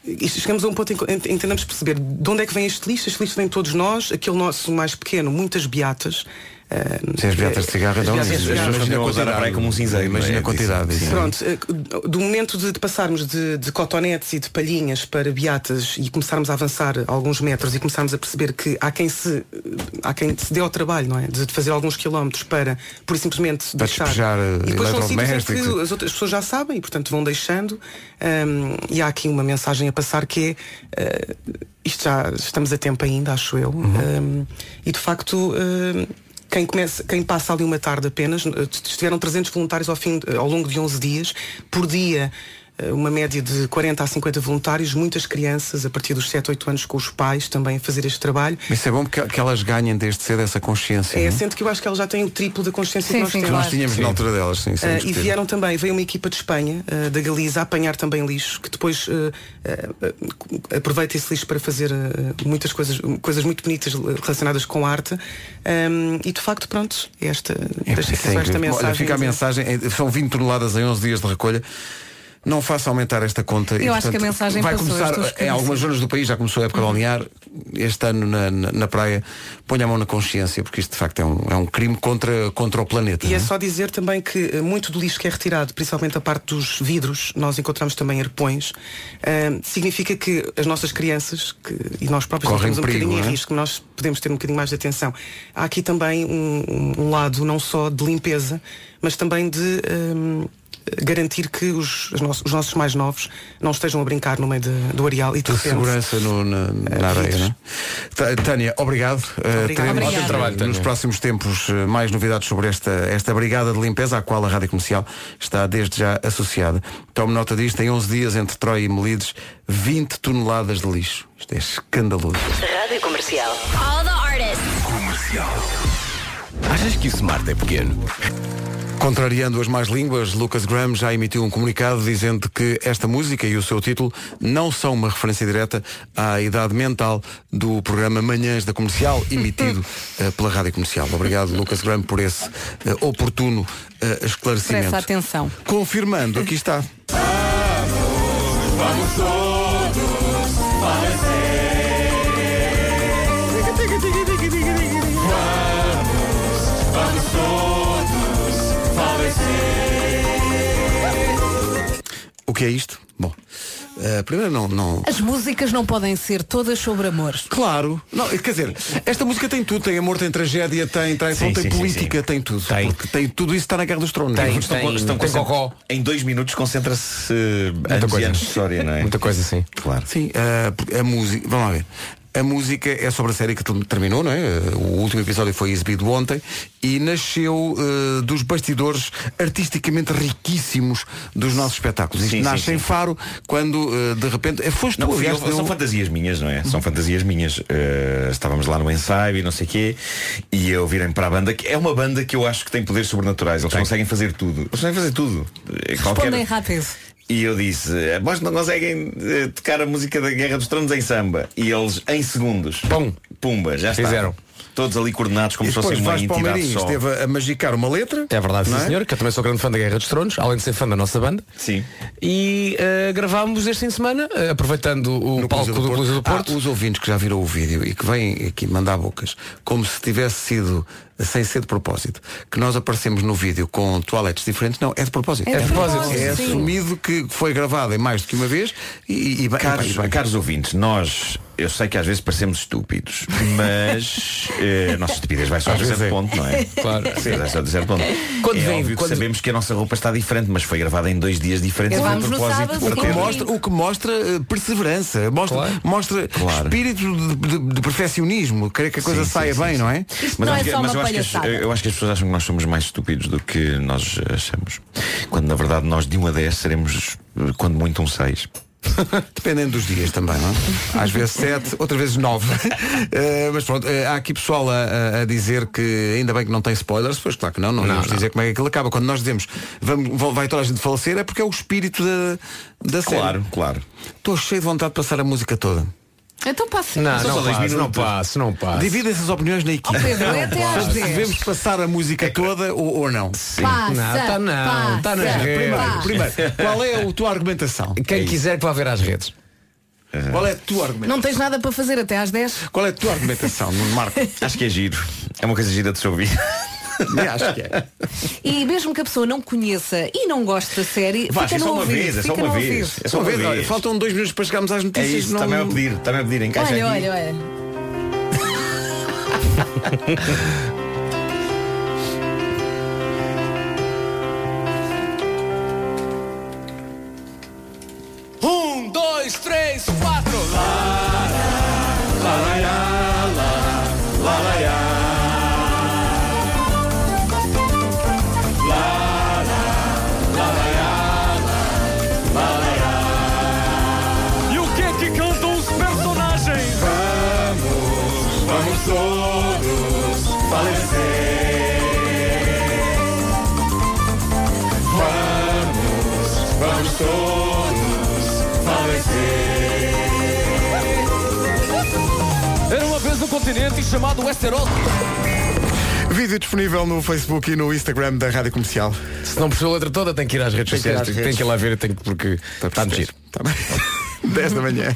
Speaker 11: e chegamos a um ponto em que ent- entendemos perceber de onde é que vem este lixo. Este lixo vem de todos nós, aquele nosso mais pequeno, muitas beatas. Um,
Speaker 1: Se as beatas de cigarro, então, as pessoas
Speaker 10: Imagina usar a praia como um cinzeiro.
Speaker 1: Imagina
Speaker 10: é?
Speaker 1: a quantidade.
Speaker 10: Sim.
Speaker 11: Pronto, eh, do momento de, passarmos de, de cotonetes e de palhinhas para beatas e começarmos a avançar alguns metros e começarmos a perceber que há quem se, há quem se dê ao trabalho, não é? De, fazer alguns quilómetros para, por e simplesmente,
Speaker 1: Para
Speaker 11: deixar.
Speaker 1: despejar, eh,
Speaker 11: e depois são sítios em que as outras pessoas já sabem e, portanto, vão deixando. Hum, e há aqui uma mensagem a passar que é. eh, isto já estamos a tempo ainda, acho eu. Hum, e de facto. Quem, começa, quem passa ali uma tarde apenas, eh, estiveram 300 voluntários ao, fim, ao longo de 11 dias, por dia eh, uma média de 40 a 50 voluntários, muitas crianças a partir dos 7, 8 anos com os pais também a fazer este trabalho.
Speaker 1: Isso é bom porque que elas ganhem desde cedo essa consciência.
Speaker 11: É,
Speaker 1: não é?
Speaker 11: sendo que eu acho que elas já têm o triplo da consciência
Speaker 2: Sim,
Speaker 11: que nós
Speaker 2: sim,
Speaker 11: temos.
Speaker 1: Que nós tínhamos na altura delas, sim, sim,
Speaker 11: Ah, e
Speaker 1: indiscutível.
Speaker 11: vieram também, veio uma equipa de Espanha, ah, da Galiza, a apanhar também lixo, que depois ah, aproveita esse lixo para fazer muitas coisas, coisas muito bonitas relacionadas com arte. Ahm, e de facto, pronto, esta,
Speaker 1: É,
Speaker 11: deixa
Speaker 1: é
Speaker 11: esta mensagem.
Speaker 1: Olha, fica a mensagem, é, são 20 toneladas em 11 dias de recolha. Não faça aumentar esta conta.
Speaker 2: Eu
Speaker 1: e,
Speaker 2: acho
Speaker 1: portanto,
Speaker 2: que a mensagem
Speaker 1: vai
Speaker 2: passou,
Speaker 1: começar em algumas zonas do país, já começou a época de balnear. Este ano na, na, na praia, ponha a mão na consciência, porque isto de facto é um, é um crime contra, contra o planeta.
Speaker 11: E é
Speaker 1: não é?
Speaker 11: só dizer também que eh, muito do lixo que é retirado, principalmente a parte dos vidros, nós encontramos também arpões, ah, significa que as nossas crianças, que, e nós próprios
Speaker 1: Correm
Speaker 11: temos um
Speaker 1: perigo,
Speaker 11: bocadinho
Speaker 1: é?
Speaker 11: em risco, nós podemos ter um bocadinho mais de atenção. Há aqui também um, um- lado não só de limpeza, mas também de ahm, garantir que os, os nossos, os nossos mais novos não estejam a brincar no meio de- do areal e de
Speaker 1: segurança no- na, na areia, não é? Tá- Tânia, obrigado. Uh,
Speaker 11: Obrigada.
Speaker 1: teremos
Speaker 2: Obrigada. Ótimo
Speaker 6: trabalho, Tânia.
Speaker 1: nos próximos tempos uh, mais novidades sobre esta, esta brigada de limpeza à qual a Rádio Comercial está desde já associada. Tome nota disto, em 11 dias entre Troia e Melides, 20 toneladas de lixo. Isto é escandaloso.
Speaker 4: Rádio Comercial.
Speaker 3: All the artists.
Speaker 12: Achas que o Smart é pequeno?
Speaker 1: Contrariando as más línguas, Lucas Graham já emitiu um comunicado dizendo que esta música e o seu título não são uma referência direta à idade mental do programa Manhãs da Comercial, emitido eh, pela Rádio Comercial. Obrigado, Lucas Graham, por esse eh, oportuno eh, esclarecimento.
Speaker 2: Presta atenção.
Speaker 1: Confirmando, aqui está.
Speaker 3: Vamos todos
Speaker 1: que é isto? Bom, eh, primeiro não, não.
Speaker 2: As músicas não podem ser todas sobre amor.
Speaker 1: Claro, não, quer dizer, esta música tem tudo, tem amor, tem tragédia, tem traição,
Speaker 10: Sim,
Speaker 1: tem
Speaker 10: sim, sim,
Speaker 1: política, tem tudo.
Speaker 6: Tem.
Speaker 1: Porque tem tudo isso está na Guerra dos Tronos.
Speaker 6: Tem.
Speaker 10: Estão,
Speaker 6: tem-
Speaker 10: estão
Speaker 6: tem
Speaker 10: concent-
Speaker 6: cocó.
Speaker 10: Em dois minutos concentra-se uh, anos
Speaker 6: coisa.
Speaker 10: anos de história, não é?
Speaker 6: Muita coisa assim.
Speaker 10: Claro.
Speaker 1: Sim, a, porque a música, vamos lá ver. A música é sobre a série que tem- terminou, não é? O último episódio foi exibido ontem e nasceu eh, dos bastidores artisticamente riquíssimos dos nossos espetáculos. Isto
Speaker 10: Sim, sim,
Speaker 1: nasce em
Speaker 10: sim.
Speaker 1: Faro quando eh, de repente. eh, Foste
Speaker 10: Não,
Speaker 1: tu,
Speaker 10: eu, são fantasias minhas, não é? São fantasias minhas. Uh, estávamos lá no ensaio e não sei o quê, e eu virem para a banda, que é uma banda que eu acho que tem poderes sobrenaturais. Eles conseguem fazer tudo. Eles conseguem fazer tudo.
Speaker 2: Respondem rápido.
Speaker 10: E eu disse, vós não conseguem eh, tocar a música da Guerra dos Tronos em samba. E eles, em segundos,
Speaker 6: Pum.
Speaker 10: pumba, já está.
Speaker 6: Fizeram.
Speaker 10: Todos ali coordenados como
Speaker 1: E
Speaker 10: se fosse
Speaker 1: depois
Speaker 10: uma
Speaker 1: Vasco
Speaker 10: entidade
Speaker 1: Palmeirinho
Speaker 10: só.
Speaker 1: esteve a magicar uma letra.
Speaker 6: É verdade, sim
Speaker 1: Não é?
Speaker 6: senhor, que eu também sou grande fã da Guerra dos Tronos, além de ser fã da nossa banda.
Speaker 10: Sim.
Speaker 6: E eh, gravámos este fim de semana, eh, aproveitando o
Speaker 1: no
Speaker 6: palco
Speaker 1: Coliseu
Speaker 6: do Coliseu do
Speaker 1: Ah,
Speaker 6: Porto.
Speaker 1: os ouvintes que já viram o vídeo e que vêm aqui mandar bocas, como se tivesse sido sem ser de propósito, que nós aparecemos no vídeo com toaletes diferentes, não, é de propósito.
Speaker 2: É de propósito,
Speaker 1: É assumido que foi gravado em mais do que uma vez e, e,
Speaker 10: Caros,
Speaker 1: e bem-
Speaker 10: caros ouvintes, nós, eu sei que às vezes parecemos estúpidos, mas eh, a nossa estupidez vai só a certo
Speaker 1: é.
Speaker 10: ponto, não é?
Speaker 6: Claro.
Speaker 10: Sim, vai só a certo ponto.
Speaker 6: Quando
Speaker 10: é
Speaker 6: vem-
Speaker 10: óbvio
Speaker 6: quando-
Speaker 10: que sabemos que a nossa roupa está diferente, mas foi gravada em dois dias diferentes de
Speaker 2: no
Speaker 10: propósito.
Speaker 1: o que
Speaker 10: ter-
Speaker 1: mostra, o que mostra eh, perseverança, mostra,
Speaker 6: Claro.
Speaker 1: mostra
Speaker 10: Claro.
Speaker 1: espírito de, de- de perfeccionismo, querer que a coisa
Speaker 10: Sim,
Speaker 1: saia
Speaker 10: sim,
Speaker 1: bem,
Speaker 10: sim.
Speaker 1: não é?
Speaker 10: Mas,
Speaker 2: não é
Speaker 10: mas
Speaker 2: uma
Speaker 10: eu, acho que as,
Speaker 2: palhaçada.
Speaker 10: eu acho que as pessoas acham que nós somos mais estúpidos do que nós achamos. Quando na verdade nós de 1 a 10 seremos, eh, quando muito, um 6.
Speaker 1: Dependendo dos dias também, não é? Às vezes sete, outras vezes nove. Eh, mas pronto, eh, há aqui pessoal a, a- dizer que ainda bem que não tem spoilers, pois claro que não, não,
Speaker 6: Não,
Speaker 1: vamos
Speaker 6: não.
Speaker 1: dizer como é que aquilo acaba. Quando nós dizemos vamos, vai toda a gente falecer, é porque é o espírito da, da série.
Speaker 10: Claro, claro.
Speaker 1: Estou cheio de vontade de passar a música toda.
Speaker 2: Então passa.
Speaker 6: Não, não passe, não passe, não passe.
Speaker 1: Dividem-se as opiniões na equipe.
Speaker 2: Ó, Pedro, é até às
Speaker 1: Se
Speaker 2: 10.
Speaker 1: Devemos passar a música toda ou, ou não?
Speaker 2: Passa,
Speaker 6: Não, tá não, tá nas
Speaker 2: passa,
Speaker 6: redes.
Speaker 2: passa.
Speaker 1: Primeiro, qual é a tua argumentação?
Speaker 6: Quem quiser que vá ver às redes.
Speaker 1: Qual é a tua argumentação?
Speaker 2: Não tens nada para fazer até às 10?
Speaker 1: Qual é a tua argumentação, Marco?
Speaker 10: Acho que é giro. É uma coisa gira de se ouvir.
Speaker 1: Nem acho que é.
Speaker 2: E mesmo que a pessoa não conheça e não goste da série,
Speaker 10: Vasco,
Speaker 2: fica
Speaker 10: é só uma
Speaker 2: ouvido,
Speaker 10: vez, é só
Speaker 2: fica
Speaker 10: uma vez. É só
Speaker 1: Uma vez, olha, faltam dois minutos para chegarmos às
Speaker 10: É
Speaker 1: notícias.
Speaker 10: isso,
Speaker 1: não...
Speaker 10: está-me a pedir, está-me a pedir, encaixa
Speaker 2: Olha,
Speaker 10: aqui.
Speaker 2: olha, olha.
Speaker 6: Um,
Speaker 5: continente chamado Westeros.
Speaker 1: Vídeo disponível no Facebook e no Instagram da Rádio Comercial.
Speaker 6: Se não percebeu a letra toda, tem que ir às redes
Speaker 1: Tem que ir
Speaker 6: sociais.
Speaker 1: às
Speaker 6: Tem,
Speaker 1: redes.
Speaker 6: que ir lá ver, tem que, porque está a mexer.
Speaker 1: Tá bem. 10 da manhã.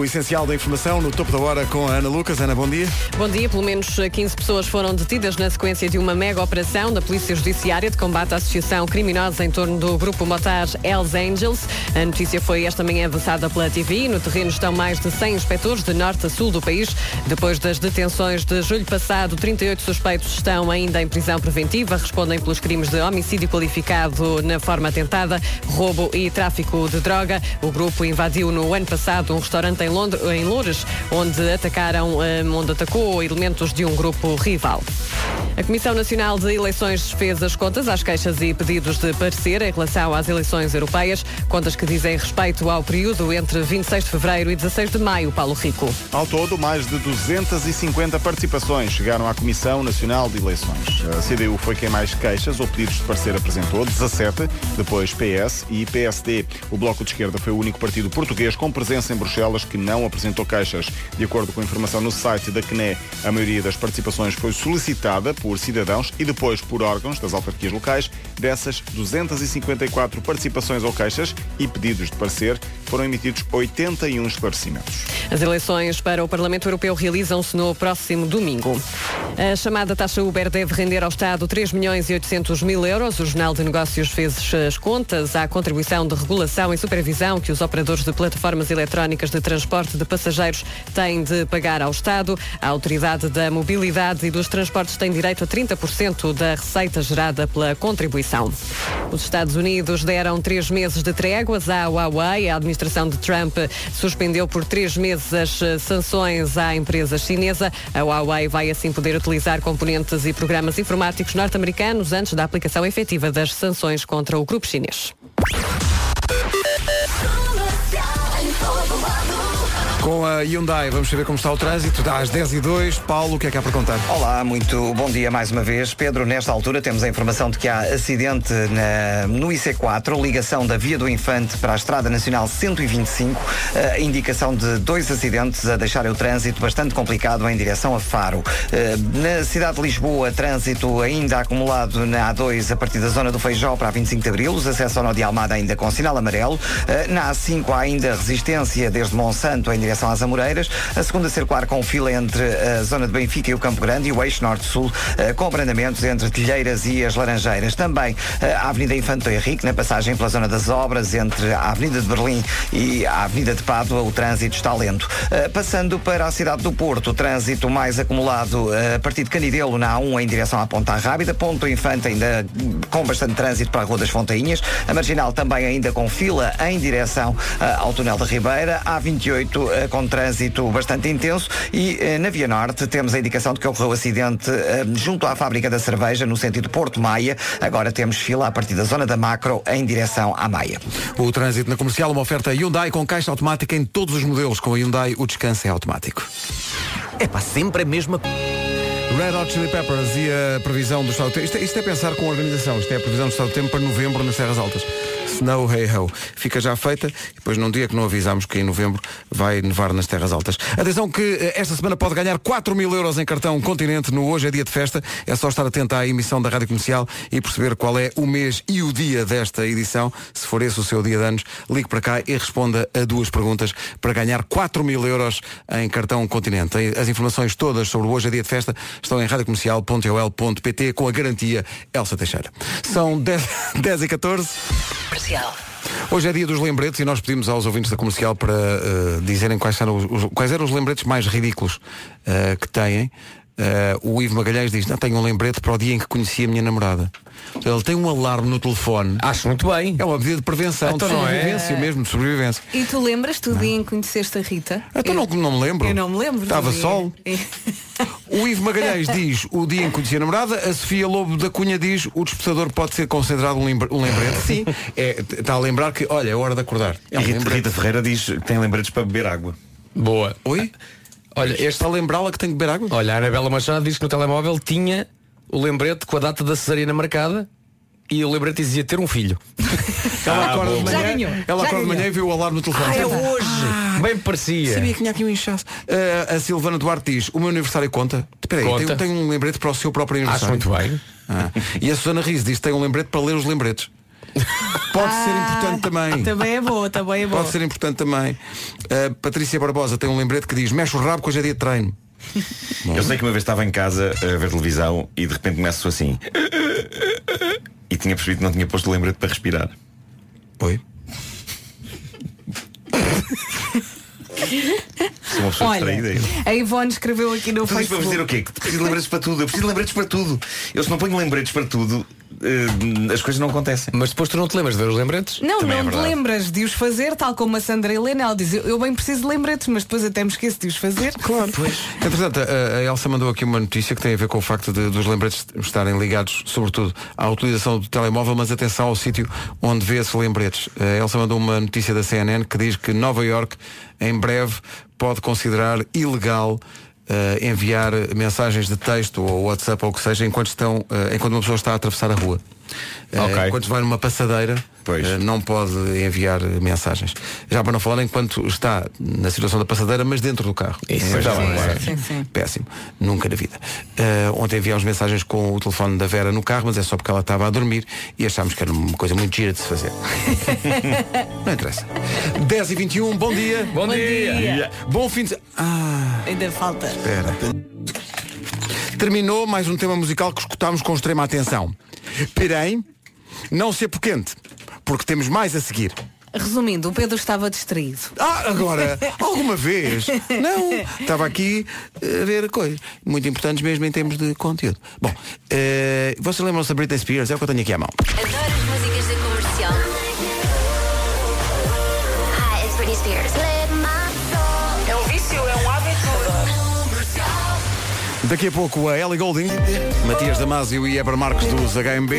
Speaker 1: O essencial da informação no topo da hora com a Ana Lucas. Ana, bom dia.
Speaker 8: Bom dia, pelo menos 15 pessoas foram detidas na sequência de uma mega operação da Polícia Judiciária de combate à associação criminosa em torno do grupo motar Hells Angels. A notícia foi esta manhã avançada pela TV. No terreno estão mais de 100 inspectores de norte a sul do país. Depois das detenções de julho passado, 38 suspeitos estão ainda em prisão preventiva. Respondem pelos crimes de homicídio qualificado na forma tentada, roubo e tráfico de droga. O grupo invadiu no ano passado um restaurante em, Londres, em Loures, onde atacaram, eh, onde atacou elementos de um grupo rival. A Comissão Nacional de Eleições fez as contas às queixas e pedidos de parecer em relação às eleições europeias, contas que dizem respeito ao período entre 26 de fevereiro e 16 de maio, Paulo Rico.
Speaker 13: Ao todo, mais de 250 participações chegaram à Comissão Nacional de Eleições. A CDU foi quem mais queixas ou pedidos de parecer apresentou, 17, depois PS e PSD. O Bloco de Esquerda foi o único partido português com presença em Bruxelas que não apresentou queixas. De acordo com a informação no site da CNE, a maioria das participações foi solicitada por cidadãos e depois por órgãos das autarquias locais. Dessas 254 participações ou queixas e pedidos de parecer, foram emitidos 81 esclarecimentos.
Speaker 8: As eleições para o Parlamento Europeu realizam-se no próximo domingo. A chamada taxa Uber deve render ao Estado 3 milhões e 800 mil euros. O Jornal de Negócios fez as contas à contribuição de regulação e supervisão que os operadores de plataformas eletrónicas de transporte de passageiros têm de pagar ao Estado. A Autoridade da Mobilidade e dos Transportes tem direito a 30% da receita gerada pela contribuição. Os Estados Unidos deram três meses de tréguas à Huawei. A administração de Trump suspendeu por três meses as sanções à empresa chinesa. A Huawei vai assim poder utilizar componentes e programas informáticos norte-americanos antes da aplicação efetiva das sanções contra o grupo chinês.
Speaker 1: Com a Hyundai, vamos saber como está o trânsito. Dá às 10 e 2 Paulo, o que é que há para contar?
Speaker 7: Olá, muito bom dia mais uma vez. Pedro, nesta altura temos a informação de que há acidente na- no IC4, ligação da Via do Infante para a Estrada Nacional 125, eh, indicação de dois acidentes a deixarem o trânsito bastante complicado em direção a Faro. Eh, na cidade de Lisboa, trânsito ainda acumulado na A2 a partir da zona do Feijó para a 25 de Abril, os acessos ao Nó de Almada ainda com sinal amarelo. Eh, na A5 há ainda resistência desde Monsanto em direção às Amoreiras, a segunda circular com fila entre a zona de Benfica e o Campo Grande e o eixo norte-sul eh, com abrandamentos entre Telheiras e as Laranjeiras. Também eh, a Avenida Infante Henrique, na passagem pela zona das obras entre a Avenida de Berlim e a Avenida de Pádua, o trânsito está lento. Eh, Passando para a cidade do Porto, o trânsito mais acumulado a partir de Canidelo na A1 em direção à Ponta Rábida, Ponto Infante ainda com bastante trânsito para a Rua das Fontainhas, a Marginal também ainda com fila em direção ao Túnel da Ribeira, a 28 eh, com trânsito bastante intenso e eh, na Via Norte temos a indicação de que ocorreu acidente eh, junto à fábrica da cerveja no sentido Porto Maia. Agora temos fila a partir da zona da Macro em direção à Maia.
Speaker 1: O trânsito na comercial, uma oferta Hyundai com caixa automática em todos os modelos. Com a Hyundai, o descanso é automático.
Speaker 12: É para sempre a mesma.
Speaker 1: Red Hot Chili Peppers e a previsão do estado do tempo. Isto, é- isto é pensar com organização. Isto é a previsão do estado do tempo para novembro nas Serras Altas. Snow Hey Ho. Fica já feita depois num dia que não avisámos que em novembro vai nevar nas Terras Altas. Atenção que eh, esta semana pode ganhar 4 mil euros em cartão Continente no Hoje é Dia de Festa. É só estar atento à emissão da Rádio Comercial e perceber qual é o mês e o dia desta edição. Se for esse o seu dia de anos, ligue para cá e responda a duas perguntas para ganhar 4 mil euros em cartão Continente. As informações todas sobre o Hoje é Dia de Festa estão em radiocomercial.ol.pt com a garantia Elsa Teixeira. São 10, 10 e 14.
Speaker 4: Comercial.
Speaker 1: Hoje é dia dos lembretes e nós pedimos aos ouvintes da comercial para eh, dizerem quais eram, os, os- quais eram os lembretes mais ridículos eh, que têm. Eh, o Ivo Magalhães diz, não tenho um lembrete para o dia em que conheci a minha namorada. Ele tem um alarme no telefone.
Speaker 6: Acho muito bem.
Speaker 1: É uma medida de prevenção,
Speaker 6: Então
Speaker 1: de
Speaker 6: não é?
Speaker 1: sobrevivência mesmo, de sobrevivência.
Speaker 2: E tu lembras-te do dia em que conheceste a Rita?
Speaker 1: Então não, não me lembro.
Speaker 2: Eu não me lembro.
Speaker 1: Estava sol. O Ivo Magalhães diz o dia em que conheci a namorada, a Sofia Lobo da Cunha diz o despertador pode ser considerado um, lembre- um lembrete. Sim, é, está a lembrar que, olha, é hora de acordar. É um
Speaker 10: E Rita. Rita Ferreira diz que tem lembretes para beber água.
Speaker 6: Boa.
Speaker 1: Oi?
Speaker 6: Olha, este
Speaker 1: a lembrá-la que tem que beber água?
Speaker 6: Olha, a Anabela Machado disse que no telemóvel tinha o lembrete com a data da cesariana marcada e o lembrete dizia ter um filho.
Speaker 1: Ela
Speaker 10: Ah,
Speaker 1: acorda de
Speaker 10: bom.
Speaker 2: Já
Speaker 1: manhã,
Speaker 2: ganhou,
Speaker 1: ela
Speaker 2: já
Speaker 1: acorda de manhã e viu o alarme no telefone.
Speaker 6: Ah, é hoje! Bem parecia.
Speaker 1: Sabia que tinha aqui um inchaço. Ah, a Silvana Duarte diz, o meu aniversário conta? Espera aí,
Speaker 6: Conta.
Speaker 1: tem, tem um lembrete para o seu próprio
Speaker 6: Acho
Speaker 1: aniversário.
Speaker 6: muito bem.
Speaker 1: Ah. E a Susana Riz diz, tem um lembrete para ler os lembretes. Pode ser importante também.
Speaker 2: Também é boa, também é boa.
Speaker 1: Pode ser importante também. A Patrícia Barbosa tem um lembrete que diz, mexe o rabo que hoje é dia de treino.
Speaker 10: Eu sei que uma vez estava em casa a ver televisão e de repente começo assim. E tinha percebido que não tinha posto o lembrete para respirar.
Speaker 1: Oi?
Speaker 10: Sou uma pessoa
Speaker 2: Olha,
Speaker 10: distraída.
Speaker 2: a Ivone escreveu aqui no
Speaker 10: Tudo isto para vos
Speaker 2: Facebook.
Speaker 10: dizer o quê? Que preciso de lembretes para tudo. Eu preciso de lembretes para tudo. Eu se não ponho lembretes para tudo, eh, as coisas não acontecem.
Speaker 6: Mas depois tu não te lembras de ver os lembretes?
Speaker 2: Não,
Speaker 10: Também é
Speaker 2: não te
Speaker 10: verdade.
Speaker 2: lembras de os fazer, tal como a Sandra Helena. Ela diz, eu, bem preciso de lembretes, mas depois até me esqueço de os fazer.
Speaker 1: Claro. Entretanto, a, a Elsa mandou aqui uma notícia que tem a ver com o facto de, dos lembretes estarem ligados, sobretudo, à utilização do telemóvel, mas atenção ao sítio onde vê esses lembretes. A Elsa mandou uma notícia da CNN que diz que Nova York, em breve, pode considerar ilegal eh, enviar mensagens de texto ou WhatsApp ou o que seja enquanto, estão, eh, enquanto uma pessoa está a atravessar a rua. Eh,
Speaker 10: Ok.
Speaker 1: Enquanto vai numa passadeira,
Speaker 10: Pois.
Speaker 1: eh, não pode enviar mensagens. Já para não falar enquanto está na situação da passadeira, mas dentro do carro.
Speaker 6: Isso, já.
Speaker 2: Sim, sim.
Speaker 1: Péssimo. Nunca na vida. Eh, ontem enviámos mensagens com o telefone da Vera no carro, mas é só porque ela estava a dormir e achámos que era uma coisa muito gira de se fazer. não interessa. 10 e 21 bom dia.
Speaker 6: Bom, dia.
Speaker 1: Bom fim de. Ah,
Speaker 2: Ainda falta.
Speaker 1: espera. Terminou mais um tema musical que escutámos com extrema atenção. Porém, não se apoquente, porque temos mais a seguir.
Speaker 2: Resumindo, o Pedro estava distraído.
Speaker 1: Ah, agora, alguma vez? Não, estava aqui a ver coisas muito importantes mesmo em termos de conteúdo. Bom, eh, vocês lembram-se da Britney Spears? É o que eu tenho aqui à mão.
Speaker 4: Adoro
Speaker 1: Daqui a pouco a Ellie Golding, Matias Damasio e Eber Marques dos HMB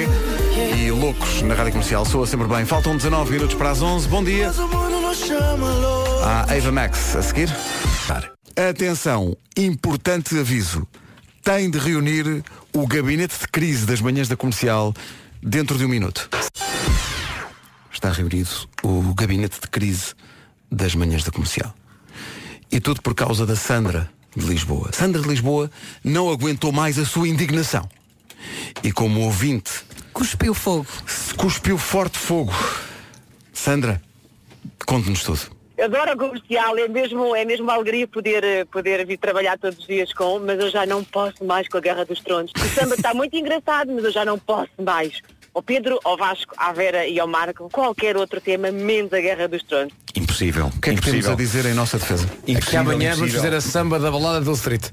Speaker 1: e Loucos na Rádio Comercial. Soa sempre bem. Faltam 19 minutos para as 11. Bom dia. Há Ava Max a seguir. Atenção, importante aviso. Tem de reunir o gabinete de crise das manhãs da comercial dentro de um minuto. Está reunido o gabinete de crise das manhãs da comercial. E tudo por causa da Sandra de Lisboa. Sandra de Lisboa não aguentou mais a sua indignação. E como ouvinte,
Speaker 2: Cuspiu fogo.
Speaker 1: cuspiu forte fogo. Sandra, conte-nos tudo.
Speaker 14: Eu adoro a comercial, é mesmo, é mesmo uma alegria poder, eh, poder vir trabalhar todos os dias com, mas eu já não posso mais com a Guerra dos Tronos. O samba está muito engraçado, mas eu já não posso mais. Ao Pedro, ao Vasco, à Vera e ao Marco, qualquer outro tema, menos a Guerra dos Tronos.
Speaker 10: Impossível.
Speaker 1: O que é que temos a dizer em nossa defesa?
Speaker 6: É que amanhã vamos fazer a samba da balada do Street.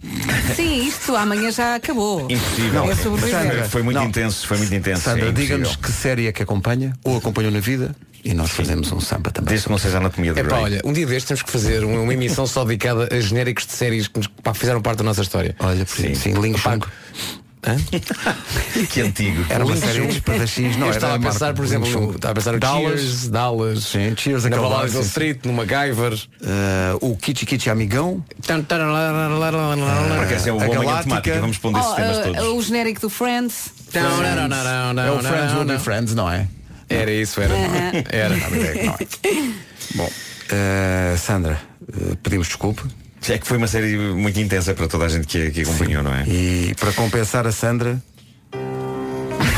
Speaker 2: Sim, isto amanhã já acabou.
Speaker 10: Impossível.
Speaker 2: É sobreviver.
Speaker 10: Foi- Foi muito intenso, foi muito intenso.
Speaker 1: Sandra,
Speaker 10: é impossível.
Speaker 1: diga-nos que série é que acompanha ou acompanhou na vida e nós fazemos um samba também.
Speaker 10: Desde que não seja anatomia do
Speaker 6: É pá,
Speaker 10: Grey.
Speaker 6: olha, um dia destes temos que fazer uma, uma emissão só dedicada a genéricos de séries que nos, pá, fizeram parte da nossa história.
Speaker 1: Olha, sim, sim Ling Chung.
Speaker 10: que antigo.
Speaker 1: Era uma série de espadachins, não
Speaker 6: Eu estava a pensar, por exemplo, no, estava a pensar no
Speaker 1: Dallas.
Speaker 6: Cheers, Dallas,
Speaker 1: Sim, Cheers,
Speaker 6: na balada
Speaker 1: lá,
Speaker 6: do Street, no MacGyver.
Speaker 1: Uh, o Kichi Kichi Amigão.
Speaker 10: Porque essa é o
Speaker 1: A
Speaker 10: bom manhã
Speaker 1: Galáctica.
Speaker 10: temática, vamos pondo esses
Speaker 2: Oh,
Speaker 10: temas
Speaker 2: uh,
Speaker 10: todos.
Speaker 2: o genérico do Friends.
Speaker 6: Não, não, não, não, não,
Speaker 1: É o Friends
Speaker 6: não,
Speaker 1: Will Be. Friends, não é?
Speaker 6: Era isso, era. Era.
Speaker 1: É é. Bom, uh, Sandra, uh, pedimos desculpa.
Speaker 10: É que foi uma série muito intensa para toda a gente que, que acompanhou, não é?
Speaker 1: E para compensar a Sandra,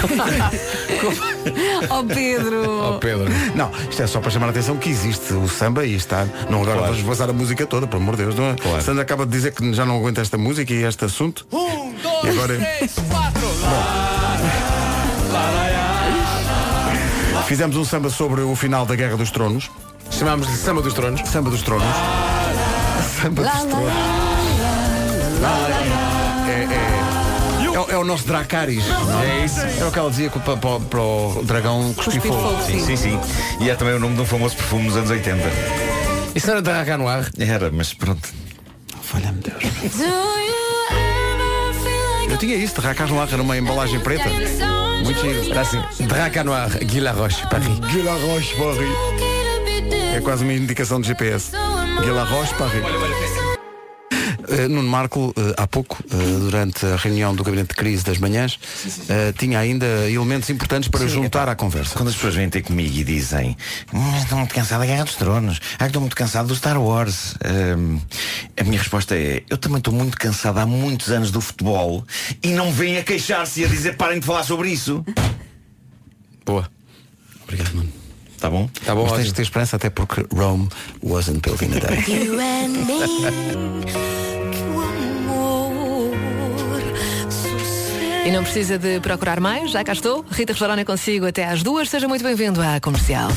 Speaker 2: Oh Pedro.
Speaker 6: Oh, Pedro.
Speaker 1: Não, isto é só para chamar a atenção que existe o samba e está. Não agora
Speaker 10: Claro.
Speaker 1: vamos passar a música toda, pelo amor de Deus, não é?
Speaker 10: Claro.
Speaker 1: Sandra acaba de dizer que já não aguenta esta música e este assunto.
Speaker 15: Um, dois,
Speaker 1: E agora-
Speaker 15: três, quatro.
Speaker 1: Fizemos um samba sobre o final da Guerra dos Tronos.
Speaker 6: Chamámos-lhe Samba dos Tronos.
Speaker 1: Samba dos Tronos. Samba Tronos. É, é, é, o- é o nosso Dracarys. não
Speaker 10: É isso.
Speaker 1: É o que ela dizia que para, para- para o dragão cuspir fogo.
Speaker 10: Sim, sim, sim. E é também o nome de um famoso perfume dos anos 80.
Speaker 6: Isso não era de Raca Noir?
Speaker 10: Era, mas pronto.
Speaker 1: Falha-me Deus. Eu tinha isso, de Racas Noir, era uma embalagem preta. Muito giro.
Speaker 6: Era assim. De Raca Noir, Guy Laroche, Paris.
Speaker 1: Guy Laroche, Paris. É quase uma indicação de GPS. Guy Laroche, Paris. Uh, Nuno Marco, uh, há pouco, uh, durante a reunião do Gabinete de Crise das Manhãs, uh, tinha ainda elementos importantes para juntar à conversa.
Speaker 10: Quando as pessoas vêm ter comigo e dizem "Hum, Estou muito cansado da Guerra dos Tronos Ah, estou muito cansado do Star Wars Hum, A minha resposta é Eu também estou muito cansado há muitos anos do futebol E não vêm a queixar-se e a dizer Parem de falar sobre isso
Speaker 6: Boa.
Speaker 1: Obrigado, Nuno.
Speaker 10: Tá bom?
Speaker 6: Tá bom,
Speaker 1: Mas tens de ter esperança até porque Rome wasn't built in a day.
Speaker 15: You and me.
Speaker 16: E não precisa de procurar mais, já cá estou. Rita Rogeroni consigo até às duas. Seja muito bem-vindo à comercial.